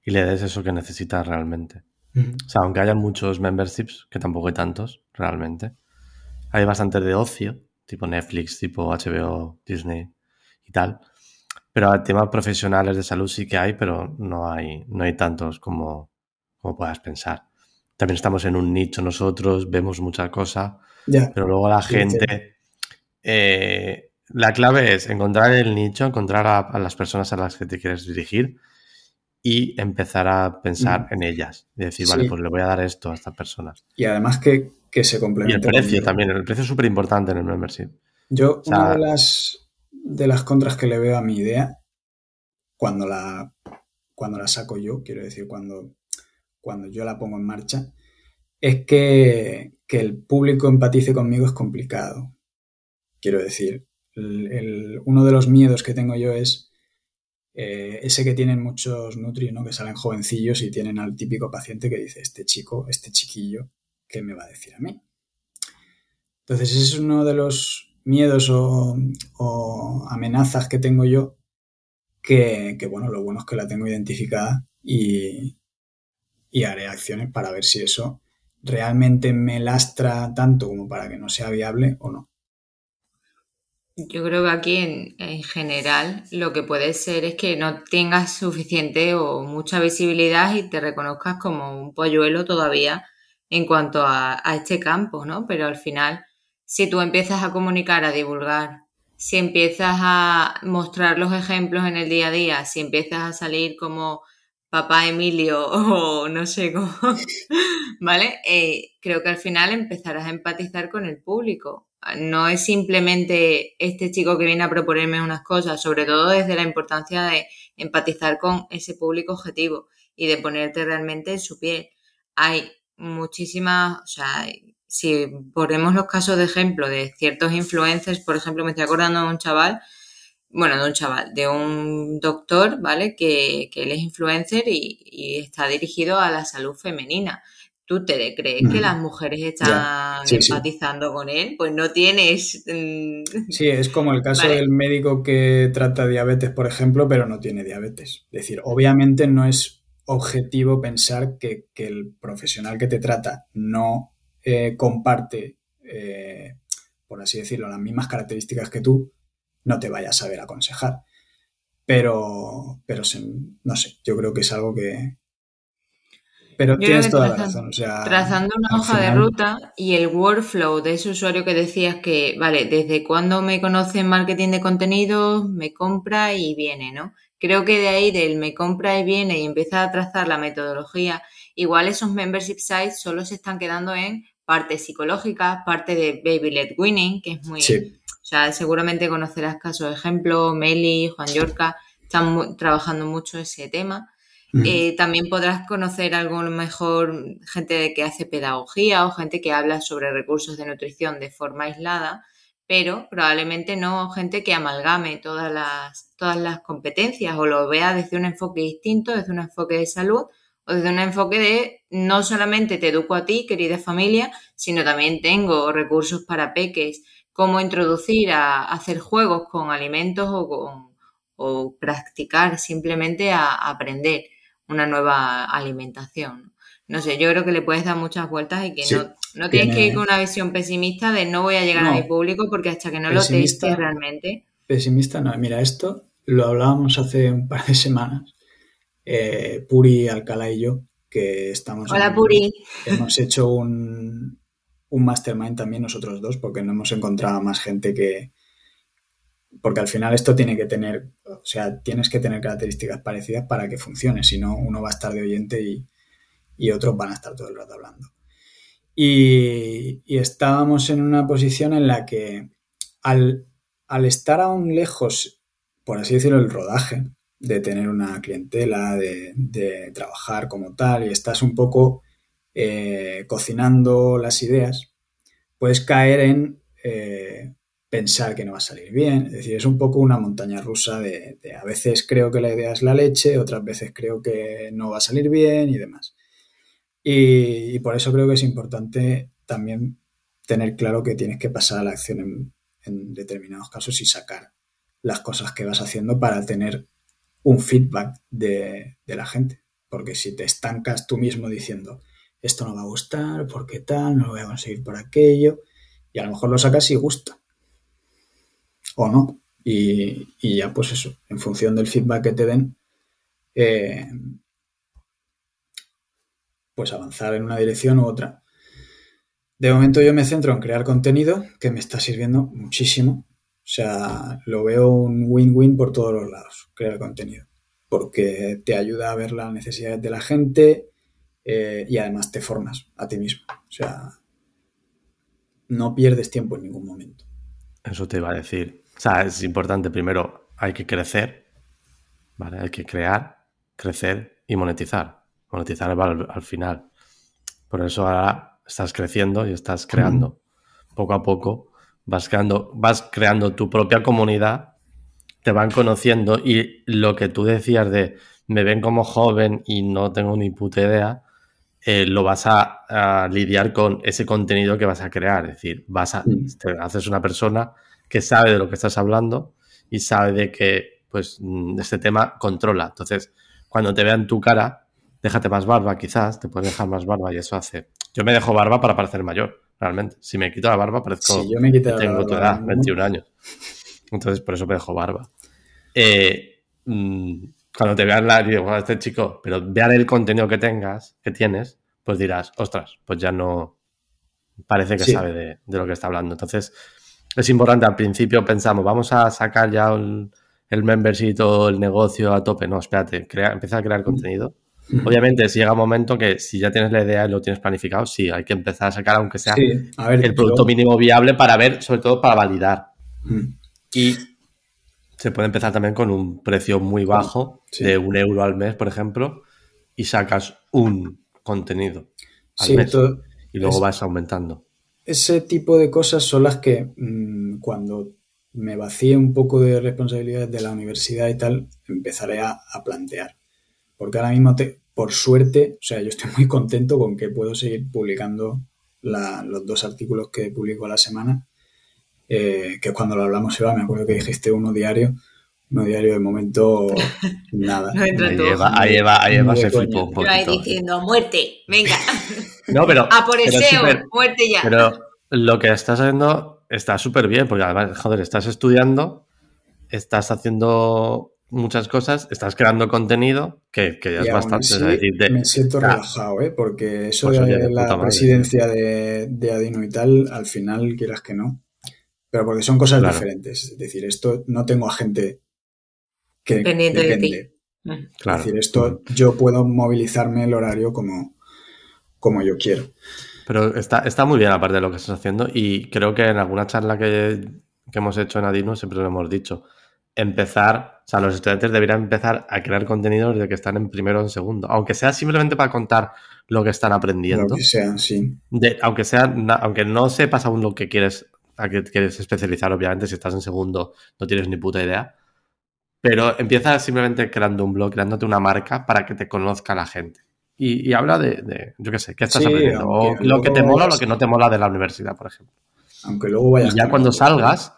y le des eso que necesitas realmente. O sea, aunque haya muchos memberships, que tampoco hay tantos realmente, hay bastante de ocio, tipo Netflix, tipo HBO, Disney y tal. Pero temas profesionales de salud sí que hay, pero no hay, no hay tantos como, como puedas pensar. También estamos en un nicho nosotros, vemos muchas cosas, pero luego la gente... Eh, la clave es encontrar el nicho, encontrar a, las personas a las que te quieres dirigir y empezar a pensar en ellas. Y decir, vale, pues le voy a dar esto a estas personas. Y además que, se complementa. Y el precio también, el precio es súper importante en el membership. Yo, una de las, de las contras que le veo a mi idea, cuando la, cuando la saco yo, quiero decir, cuando, cuando yo la pongo en marcha, es que, el público empatice conmigo es complicado. Quiero decir, uno de los miedos que tengo yo es eh, ese que tienen muchos Nutri, ¿no? que salen jovencillos y tienen al típico paciente que dice, este chico, este chiquillo, ¿qué me va a decir a mí? Entonces ese es uno de los miedos o, amenazas que tengo yo, que, bueno, lo bueno es que la tengo identificada y haré acciones para ver si eso realmente me lastra tanto como para que no sea viable o no. Yo creo que aquí en, general lo que puede ser es que no tengas suficiente o mucha visibilidad y te reconozcas como un polluelo todavía en cuanto a, este campo, ¿no? Pero al final, si tú empiezas a comunicar, a divulgar, si empiezas a mostrar los ejemplos en el día a día, si empiezas a salir como papá Emilio o no sé cómo, ¿vale? Eh, creo que al final empezarás a empatizar con el público no es simplemente este chico que viene a proponerme unas cosas, sobre todo desde la importancia de empatizar con ese público objetivo y de ponerte realmente en su piel. Hay muchísimas, o sea, si ponemos los casos de ejemplo de ciertos influencers, por ejemplo, me estoy acordando de un chaval, bueno, de un chaval, de un doctor, ¿vale? Que, él es influencer y está dirigido a la salud femenina ¿Tú te crees que las mujeres están empatizando con él? Pues no tienes... Mm, sí, es como el caso del médico que trata diabetes, por ejemplo, pero no tiene diabetes. Es decir, obviamente no es objetivo pensar que, el profesional que te trata no eh, comparte, eh, por así decirlo, las mismas características que tú, no te vaya a saber aconsejar. Pero, pero no sé, yo creo que es algo que, pero tienes toda la razón. trazando una hoja de ruta y el workflow de ese usuario que decías que, vale, desde cuando me conoce en marketing de contenidos, me compra y viene, ¿no? Creo que de ahí, del me compra y viene y empieza a trazar la metodología, igual esos membership sites solo se están quedando en parte psicológica, parte de baby led winning, que es muy... O sea, seguramente conocerás casos de ejemplo, Meli, Juan Yorca, están trabajando mucho ese tema eh, también podrás conocer algo mejor gente que hace pedagogía o gente que habla sobre recursos de nutrición de forma aislada, pero probablemente no gente que amalgame todas las, todas las competencias o lo vea desde un enfoque distinto, desde un enfoque de salud o desde un enfoque de no solamente te educo a ti, querida familia, sino también tengo recursos para peques, cómo introducir a, hacer juegos con alimentos o, con, o practicar simplemente a, aprender una nueva alimentación. No sé, yo creo que le puedes dar muchas vueltas y que no, no tienes que ir con una visión pesimista de no voy a llegar a mi público porque hasta que no lo testes realmente. Pesimista no, mira, esto lo hablábamos hace un par de semanas, eh, Puri, Alcalá y yo, que estamos... Hola Puri. Hemos hecho un, un mastermind también nosotros dos, porque no hemos encontrado más gente que... Porque al final esto tiene que tener, o sea, tienes que tener características parecidas para que funcione, si no uno va a estar de oyente y, y otros van a estar todo el rato hablando. Y, estábamos en una posición en la que al, al, estar aún lejos, por así decirlo, el rodaje, de tener una clientela, de, trabajar como tal, y estás un poco eh, cocinando las ideas, puedes caer en eh, pensar que no va a salir bien. Es decir, es un poco una montaña rusa de, a veces creo que la idea es la leche, otras veces creo que no va a salir bien y demás. Y, por eso creo que es importante también tener claro que tienes que pasar a la acción en determinados casos y sacar las cosas que vas haciendo para tener un feedback de, de, la gente. Porque si te estancas tú mismo diciendo, esto no va a gustar, porque tal, no lo voy a conseguir por aquello, y a lo mejor lo sacas y gusta. O no. Y, ya pues eso, en función del feedback que te den, eh, pues avanzar en una dirección u otra. De momento yo me centro en crear contenido que me está sirviendo muchísimo. O sea, lo veo un win-win por todos los lados, crear contenido. Porque te ayuda a ver las necesidades de la gente, eh, y además te formas a ti mismo. O sea, no pierdes tiempo en ningún momento. Eso te iba a decir. O sea, es importante, primero, hay que crecer, ¿vale? Hay que crear, crecer y monetizar. Monetizar al, al final. Por eso ahora estás creciendo y estás creando. Poco a poco vas creando, vas creando tu propia comunidad, te van conociendo y lo que tú decías de me ven como joven y no tengo ni puta idea, eh, lo vas a, lidiar con ese contenido que vas a crear. Es decir, vas a, te haces una persona que sabe de lo que estás hablando y sabe de que pues mm, este tema controla. Entonces, cuando te vean tu cara, déjate más barba quizás, te puedes dejar más barba y eso hace... Yo me dejo barba para parecer mayor, realmente. Si me quito la barba parezco... Sí, yo me quito tengo tu edad, 21 años. Entonces, por eso me dejo barba. Eh, mm, cuando te vean la, digo, este chico, pero vean el contenido que tengas, que tienes, pues dirás, ostras, pues ya no parece que sabe de, lo que está hablando. Entonces, es importante, al principio pensamos, vamos a sacar ya el, el membership o el negocio a tope. No, espérate, crea, empieza a crear contenido. Obviamente, si llega un momento que si ya tienes la idea y lo tienes planificado, sí, hay que empezar a sacar, aunque sea el producto mínimo viable para ver, sobre todo para validar. Y se puede empezar también con un precio muy bajo, de un euro al mes, por ejemplo, y sacas un contenido al mes, y luego vas aumentando. Ese tipo de cosas son las que mm, cuando me vacíe un poco de responsabilidades de la universidad y tal, empezaré a, plantear. Porque ahora mismo, te, por suerte, o sea, yo estoy muy contento con que puedo seguir publicando los dos artículos que publico a la semana eh, que cuando lo hablamos, Eva, me acuerdo que dijiste uno diario. Uno diario de momento, nada. ahí, Eva, ahí, Eva, se flipó un poquito. ahí diciendo, muerte, venga. No, pero... A por SEO, muerte ya. Pero lo que estás haciendo está súper bien, porque además, joder, estás estudiando, estás haciendo muchas cosas, estás creando contenido que, que ya es bastante. me siento relajado, ¿eh? porque eso pues de la presidencia de, de, Adino y tal, al final, quieras que no, pero porque son cosas diferentes. Es decir, esto no tengo a gente que Pendiente depende. Mm. Es decir, esto yo puedo movilizarme el horario como, como yo quiero. Pero está, está muy bien aparte de lo que estás haciendo y creo que en alguna charla que, hemos hecho en Adino siempre lo hemos dicho. Empezar, o sea, los estudiantes deberían empezar a crear contenido desde que están en primero o en segundo, aunque sea simplemente para contar lo que están aprendiendo. Lo que sea, sí. aunque sea, aunque no sepas aún lo que quieres a que quieres especializar, obviamente, si estás en segundo no tienes ni puta idea. Pero empieza simplemente creando un blog, creándote una marca para que te conozca la gente. y, habla de, yo qué sé, qué estás aprendiendo, o lo que te mola o lo que no te mola de la universidad, por ejemplo. Aunque luego vayas. Y ya cuando salgas,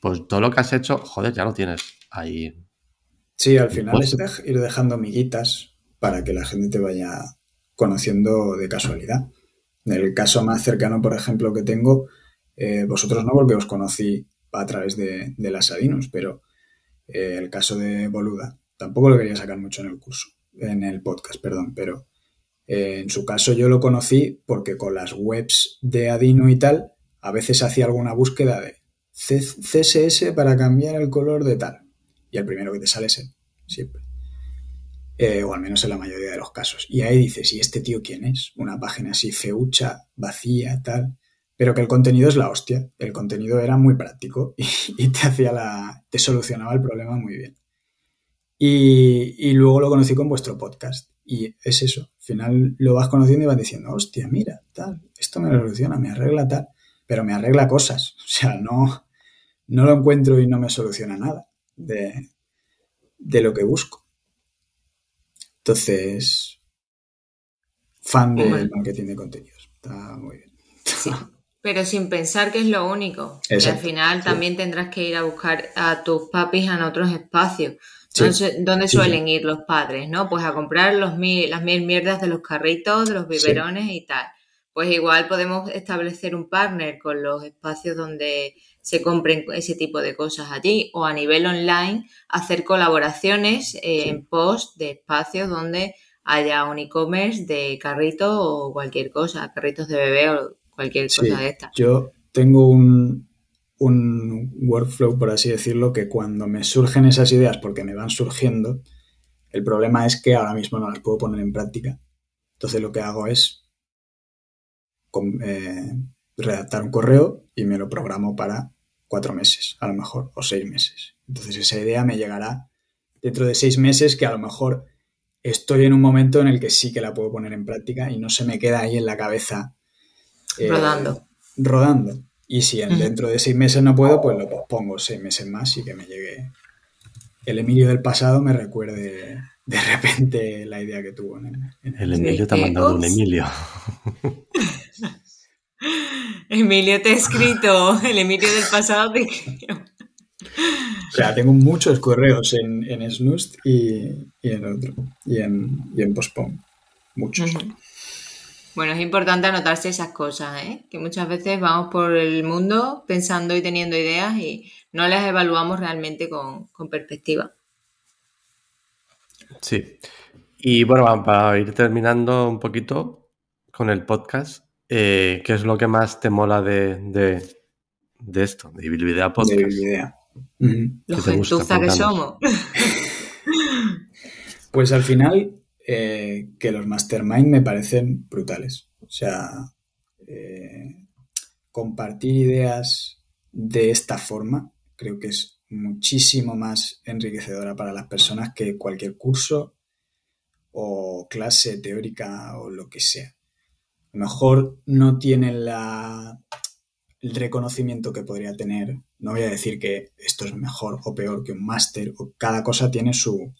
pues todo lo que has hecho, joder, ya lo tienes ahí. Sí, al final es ir dejando miguitas para que la gente te vaya conociendo de casualidad. En el caso más cercano, por ejemplo, que tengo, eh, vosotros no, porque os conocí a través de, las Adinos, pero eh, el caso de Boluda, tampoco lo quería sacar mucho en el curso, en el podcast, perdón, pero eh, en su caso yo lo conocí porque con las webs de Adino y tal, a veces hacía alguna búsqueda de CSS para cambiar el color de tal. Y el primero que te sale es él, siempre. Eh, o al menos en la mayoría de los casos. Y ahí dices, ¿y este tío quién es? Una página así feucha, vacía, tal. Pero que el contenido es la hostia. El contenido era muy práctico y, te hacía la. te solucionaba el problema muy bien. Y, y, luego lo conocí con vuestro podcast. Y es eso. Al final lo vas conociendo y vas diciendo, hostia, mira, tal, esto me soluciona, me arregla tal. Pero me arregla cosas. O sea, no, no lo encuentro y no me soluciona nada de, de lo que busco. Entonces, fan del marketing de contenidos. Está muy bien. Sí, pero sin pensar que es lo único. al final también tendrás que ir a buscar a tus papis en otros espacios. ¿Dónde suelen ir los padres? ¿No? Pues a comprar los mil, las mil mierdas de los carritos, de los biberones y tal. Pues igual podemos establecer un partner con los espacios donde se compren ese tipo de cosas allí o a nivel online hacer colaboraciones en post de espacios donde haya un e-commerce de carrito o cualquier cosa, carritos de bebé o cualquier cosa de esta. Yo tengo un, un workflow, por así decirlo, que cuando me surgen esas ideas, porque me van surgiendo, el problema es que ahora mismo no las puedo poner en práctica. Entonces lo que hago es eh, redactar un correo y me lo programo para cuatro meses, a lo mejor, o seis meses. Entonces esa idea me llegará dentro de seis meses que a lo mejor estoy en un momento en el que sí que la puedo poner en práctica y no se me queda ahí en la cabeza. Eh, rodando. Rodando. Y si dentro de seis meses no puedo, pues lo pospongo seis meses más y que me llegue el Emilio del pasado me recuerde de repente la idea que tuvo. el Emilio te ha mandado un Emilio. Emilio te ha escrito, el Emilio del pasado te escribió. O sea, tengo muchos correos en, en Snust y, en otro, y en, y en Postpone. Muchos. Bueno, es importante anotarse esas cosas, ¿eh? que muchas veces vamos por el mundo pensando y teniendo ideas y no las evaluamos realmente con, con perspectiva. Sí. Y bueno, para ir terminando un poquito con el podcast, eh, ¿qué es lo que más te mola de, de, esto, de Bilbidea Podcast? De Bilbidea. Los gentuza que somos. pues al final, eh, que los mastermind me parecen brutales. O sea, eh, compartir ideas de esta forma creo que es muchísimo más enriquecedora para las personas que cualquier curso o clase teórica o lo que sea mejor no tienen la, el reconocimiento que podría tener. No voy a decir que esto es mejor o peor que un máster. Cada cosa tiene su,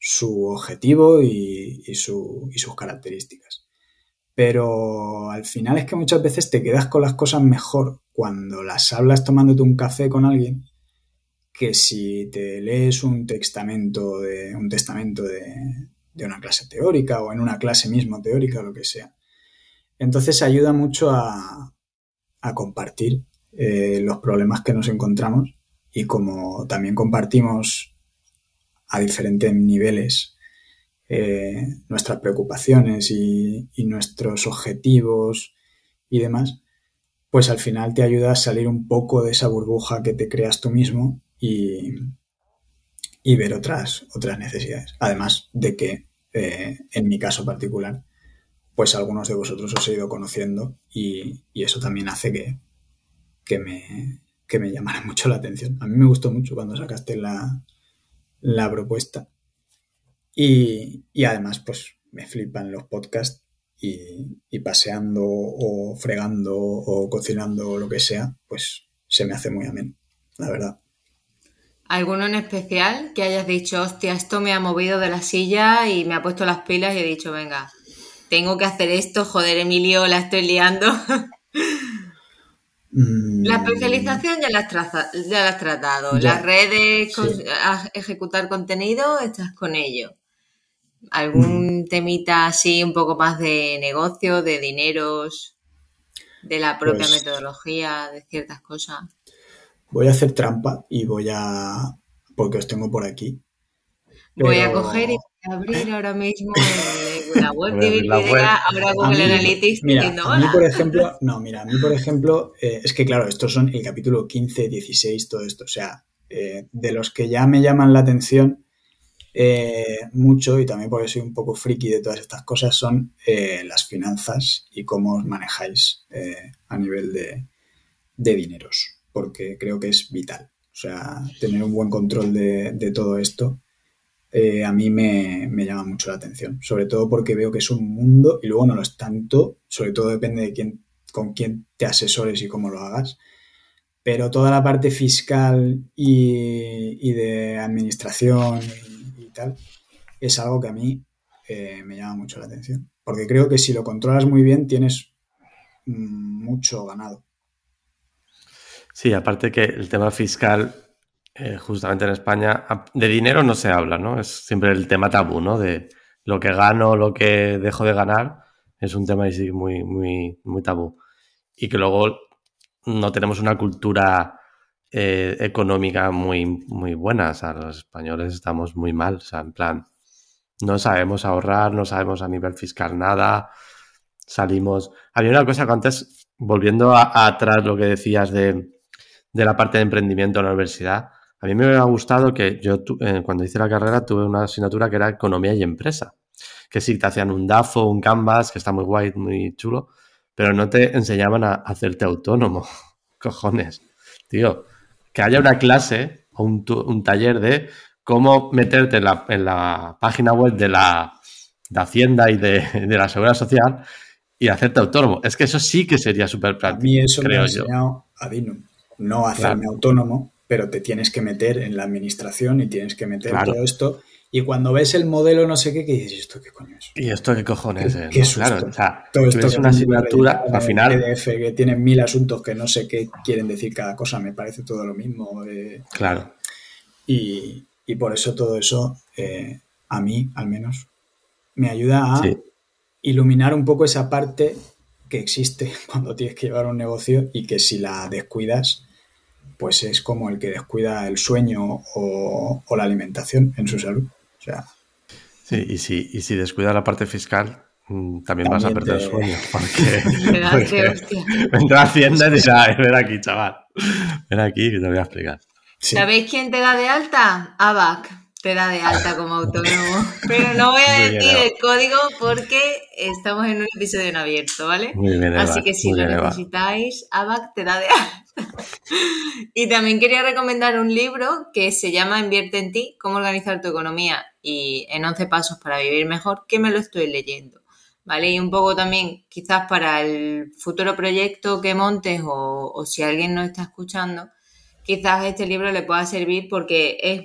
su objetivo y, y, su, y sus características. Pero al final es que muchas veces te quedas con las cosas mejor cuando las hablas tomándote un café con alguien que si te lees un testamento de, un testamento de una clase teórica o en una clase mismo teórica o lo que sea. Entonces ayuda mucho a, compartir eh, los problemas que nos encontramos y como también compartimos a diferentes niveles eh, nuestras preocupaciones y, nuestros objetivos y demás, pues al final te ayuda a salir un poco de esa burbuja que te creas tú mismo y, ver otras, otras necesidades. Además de que, eh, en mi caso particular, pues algunos de vosotros os he ido conociendo y, eso también hace que, me, me llamara mucho la atención. A mí me gustó mucho cuando sacaste la, propuesta y, además pues me flipan los podcasts y, paseando o fregando o cocinando o lo que sea, pues se me hace muy ameno, la verdad. ¿Alguno en especial que hayas dicho, hostia, esto me ha movido de la silla y me ha puesto las pilas y he dicho, venga, tengo que hacer esto, joder, Emilio, la estoy liando. Mm. La especialización ya la has, ya la has tratado. Las redes, ejecutar contenido, estás con ello. ¿Algún mm. temita así un poco más de negocio, de dineros, de la propia pues metodología, de ciertas cosas? Voy a hacer trampa y voy a... porque os tengo por aquí. Voy a coger y abrir ahora mismo la web de Wikipedia, ahora Google Analytics mira, A mí, por ejemplo, no, mira, a mí, por ejemplo, eh, es que claro, estos son el capítulo 15, 16, todo esto. O sea, eh, de los que ya me llaman la atención eh, mucho, y también porque soy un poco friki de todas estas cosas, son las finanzas y cómo os manejáis a nivel de, de, dineros, porque creo que es vital. O sea, tener un buen control de, de todo esto eh, a mí me, llama mucho la atención. Sobre todo porque veo que es un mundo y luego no lo es tanto, sobre todo depende de quién, con quién te asesores y cómo lo hagas. Pero toda la parte fiscal y, de administración y, tal es algo que a mí eh, me llama mucho la atención. Porque creo que si lo controlas muy bien tienes mucho ganado. Sí, aparte que el tema fiscal eh, justamente en España, de dinero no se habla, ¿no? Es siempre el tema tabú, ¿no? De lo que gano, lo que dejo de ganar, es un tema sí muy, muy, muy tabú. Y que luego no tenemos una cultura eh, económica muy, muy buena. O sea, los españoles estamos muy mal. O sea, en plan, no sabemos ahorrar, no sabemos a nivel fiscal nada. Salimos. Había una cosa que antes, volviendo atrás lo que decías de, de la parte de emprendimiento en la universidad, a mí me ha gustado que yo eh, cuando hice la carrera tuve una asignatura que era economía y empresa, que sí te hacían un DAFO, un Canvas, que está muy guay, muy chulo, pero no te enseñaban a hacerte autónomo. Cojones, tío, que haya una clase o un, taller de cómo meterte en la, página web de la Hacienda y de, la Seguridad Social y hacerte autónomo. Es que eso sí que sería súper práctico. A mí eso me ha enseñado a Dinum. No hacerme autónomo, pero te tienes que meter en la administración y tienes que meter todo esto. Y cuando ves el modelo no sé qué, ¿qué dices, ¿esto qué coño es? ¿Y esto qué cojones es? ¿Qué Claro, o sea, todo esto es una asignatura, al final... PDF que tiene mil asuntos que no sé qué quieren decir cada cosa, me parece todo lo mismo. Eh. claro. Y, por eso todo eso, eh, a mí al menos, me ayuda a iluminar un poco esa parte que existe cuando tienes que llevar un negocio y que si la descuidas pues es como el que descuida el sueño o, la alimentación en su salud. O sea, sí, y si, y si descuida la parte fiscal, mm, también, vas a perder el sueño. Porque, porque vendrá Hacienda y dirá, ven aquí, chaval. Ven aquí que te voy a explicar. ¿Sabéis quién te da de alta? ABAC te da de alta como autónomo. Pero no voy a decir el código porque estamos en un episodio en abierto, ¿vale? Muy bien, Así que si lo necesitáis, ABAC te da de alta. y también quería recomendar un libro que se llama Invierte en ti, cómo organizar tu economía y en 11 pasos para vivir mejor, que me lo estoy leyendo. ¿Vale? Y un poco también, quizás para el futuro proyecto que montes o, o si alguien nos está escuchando, quizás este libro le pueda servir porque es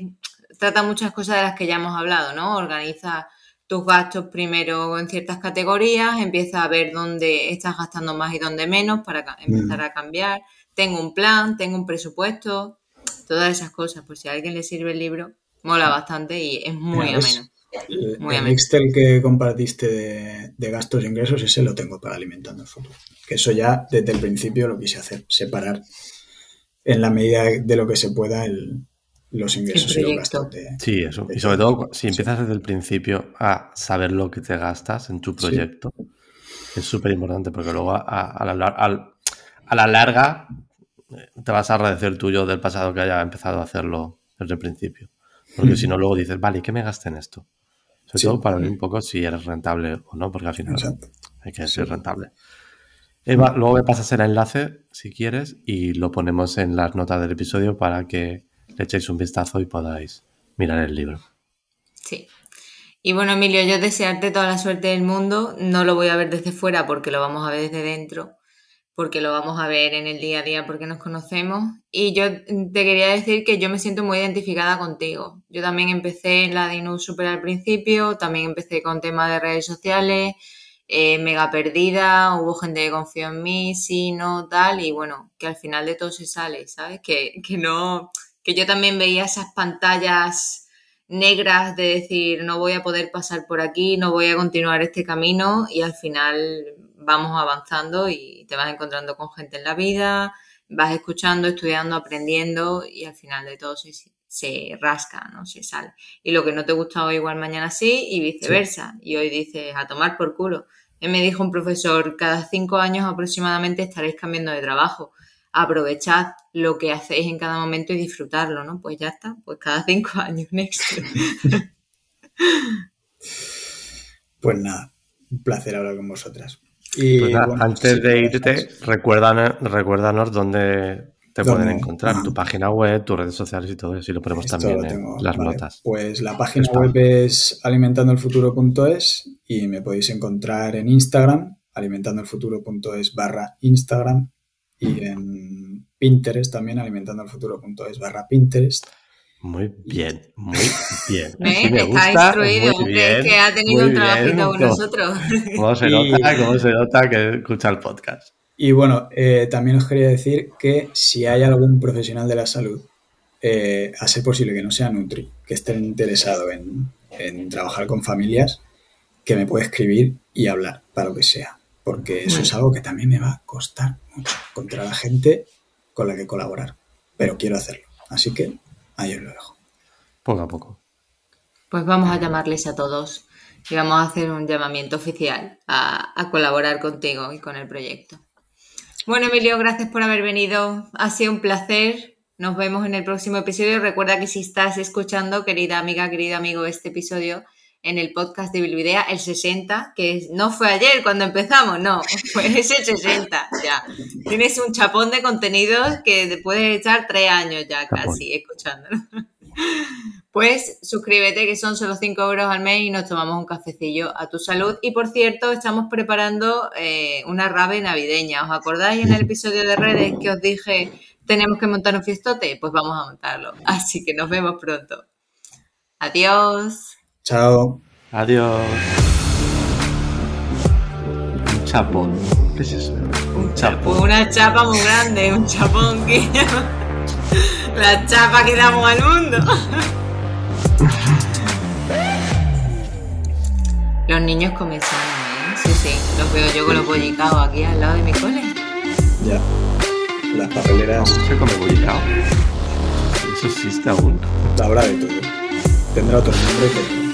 trata muchas cosas de las que ya hemos hablado, ¿no? Organiza tus gastos primero en ciertas categorías, empieza a ver dónde estás gastando más y dónde menos para empezar a cambiar. Tengo un plan, tengo un presupuesto, todas esas cosas. Por si a alguien le sirve el libro, mola bastante y es muy ameno. el Excel que compartiste de, gastos e ingresos, ese lo tengo para alimentando el futuro. Que eso ya desde el principio lo quise hacer, separar en la medida de lo que se pueda el, los ingresos y los gastos. sí, eso. y sobre todo, si empiezas desde el principio a saber lo que te gastas en tu proyecto, es súper importante porque luego a, la, larga eh, te vas a agradecer tuyo del pasado que haya empezado a hacerlo desde el principio. Porque hmm. si no, luego dices, vale, ¿y qué me gasté en esto? Sobre todo para ver un poco si eres rentable o no, porque al final hay que ser rentable. Eva, luego me pasas el enlace si quieres y lo ponemos en las notas del episodio para que le echéis un vistazo y podáis mirar el libro. Sí. Y bueno, Emilio, yo desearte toda la suerte del mundo. No lo voy a ver desde fuera porque lo vamos a ver desde dentro, porque lo vamos a ver en el día a día porque nos conocemos. Y yo te quería decir que yo me siento muy identificada contigo. Yo también empecé en la DINU super al principio, también empecé con temas de redes sociales eh, mega perdida, hubo gente que confió en mí, sí, no, tal, y bueno, que al final de todo se sale, ¿sabes? Que, que no, que yo también veía esas pantallas negras de decir no voy a poder pasar por aquí, no voy a continuar este camino y al final vamos avanzando y te vas encontrando con gente en la vida, vas escuchando, estudiando, aprendiendo y al final de todo se, se rasca, ¿no? Se sale. Y lo que no te gusta hoy igual mañana sí y viceversa. Y hoy dices, a tomar por culo. Y me dijo un profesor, cada cinco años aproximadamente estaréis cambiando de trabajo. Aprovechad lo que hacéis en cada momento y disfrutarlo, ¿no? Pues ya está, pues cada cinco años, next. pues nada, un placer hablar con vosotras. Y, pues antes de irte, recuérdanos, recuérdanos dónde te pueden encontrar, tu página web, tus redes sociales y todo eso, y lo ponemos también en las notas. Pues la página web es alimentandoelfuturo.es y me podéis encontrar en Instagram, alimentandoelfuturo.es barra Instagram y en Pinterest también, alimentandoelfuturo.es barra Pinterest. Muy bien, muy bien. Me gusta, está instruido, que ha tenido un trabajito con nosotros. ¿Cómo se nota, cómo se nota que escucha el podcast? Y bueno, eh, también os quería decir que si hay algún profesional de la salud, eh, a ser posible que no sea Nutri, que esté interesado en, trabajar con familias, que me puede escribir y hablar para lo que sea. Porque eso es algo que también me va a costar mucho contra la gente con la que colaborar. Pero quiero hacerlo. Así que ahí os lo dejo. Poco a poco. Pues vamos a llamarles a todos y vamos a hacer un llamamiento oficial a colaborar contigo y con el proyecto. Bueno, Emilio, gracias por haber venido. Ha sido un placer. Nos vemos en el próximo episodio. Recuerda que si estás escuchando, querida amiga, querido amigo, este episodio en el podcast de Bilvidea, el 60, que no fue ayer cuando empezamos, no, fue ese 60, ya. Tienes un chapón de contenidos que te puedes echar tres años ya casi escuchándolo. Pues suscríbete, que son solo 5 euros al mes y nos tomamos un cafecillo a tu salud. Y por cierto, estamos preparando eh, una rave navideña. ¿Os acordáis en el episodio de redes que os dije tenemos que montar un fiestote? Pues vamos a montarlo. Así que nos vemos pronto. Adiós. Chao. Adiós. Un chapón. ¿Qué es eso? Un chapón. Una chapa muy grande, un chapón que... La chapa que damos al mundo. Los niños comen ¿eh? Sí, sí, los veo yo con los bollicaos aquí al lado de mi cole. Ya. Las papeleras. se come bollicao? Eso existe aún. Habrá de todo. Tendrá otro nombre, pero.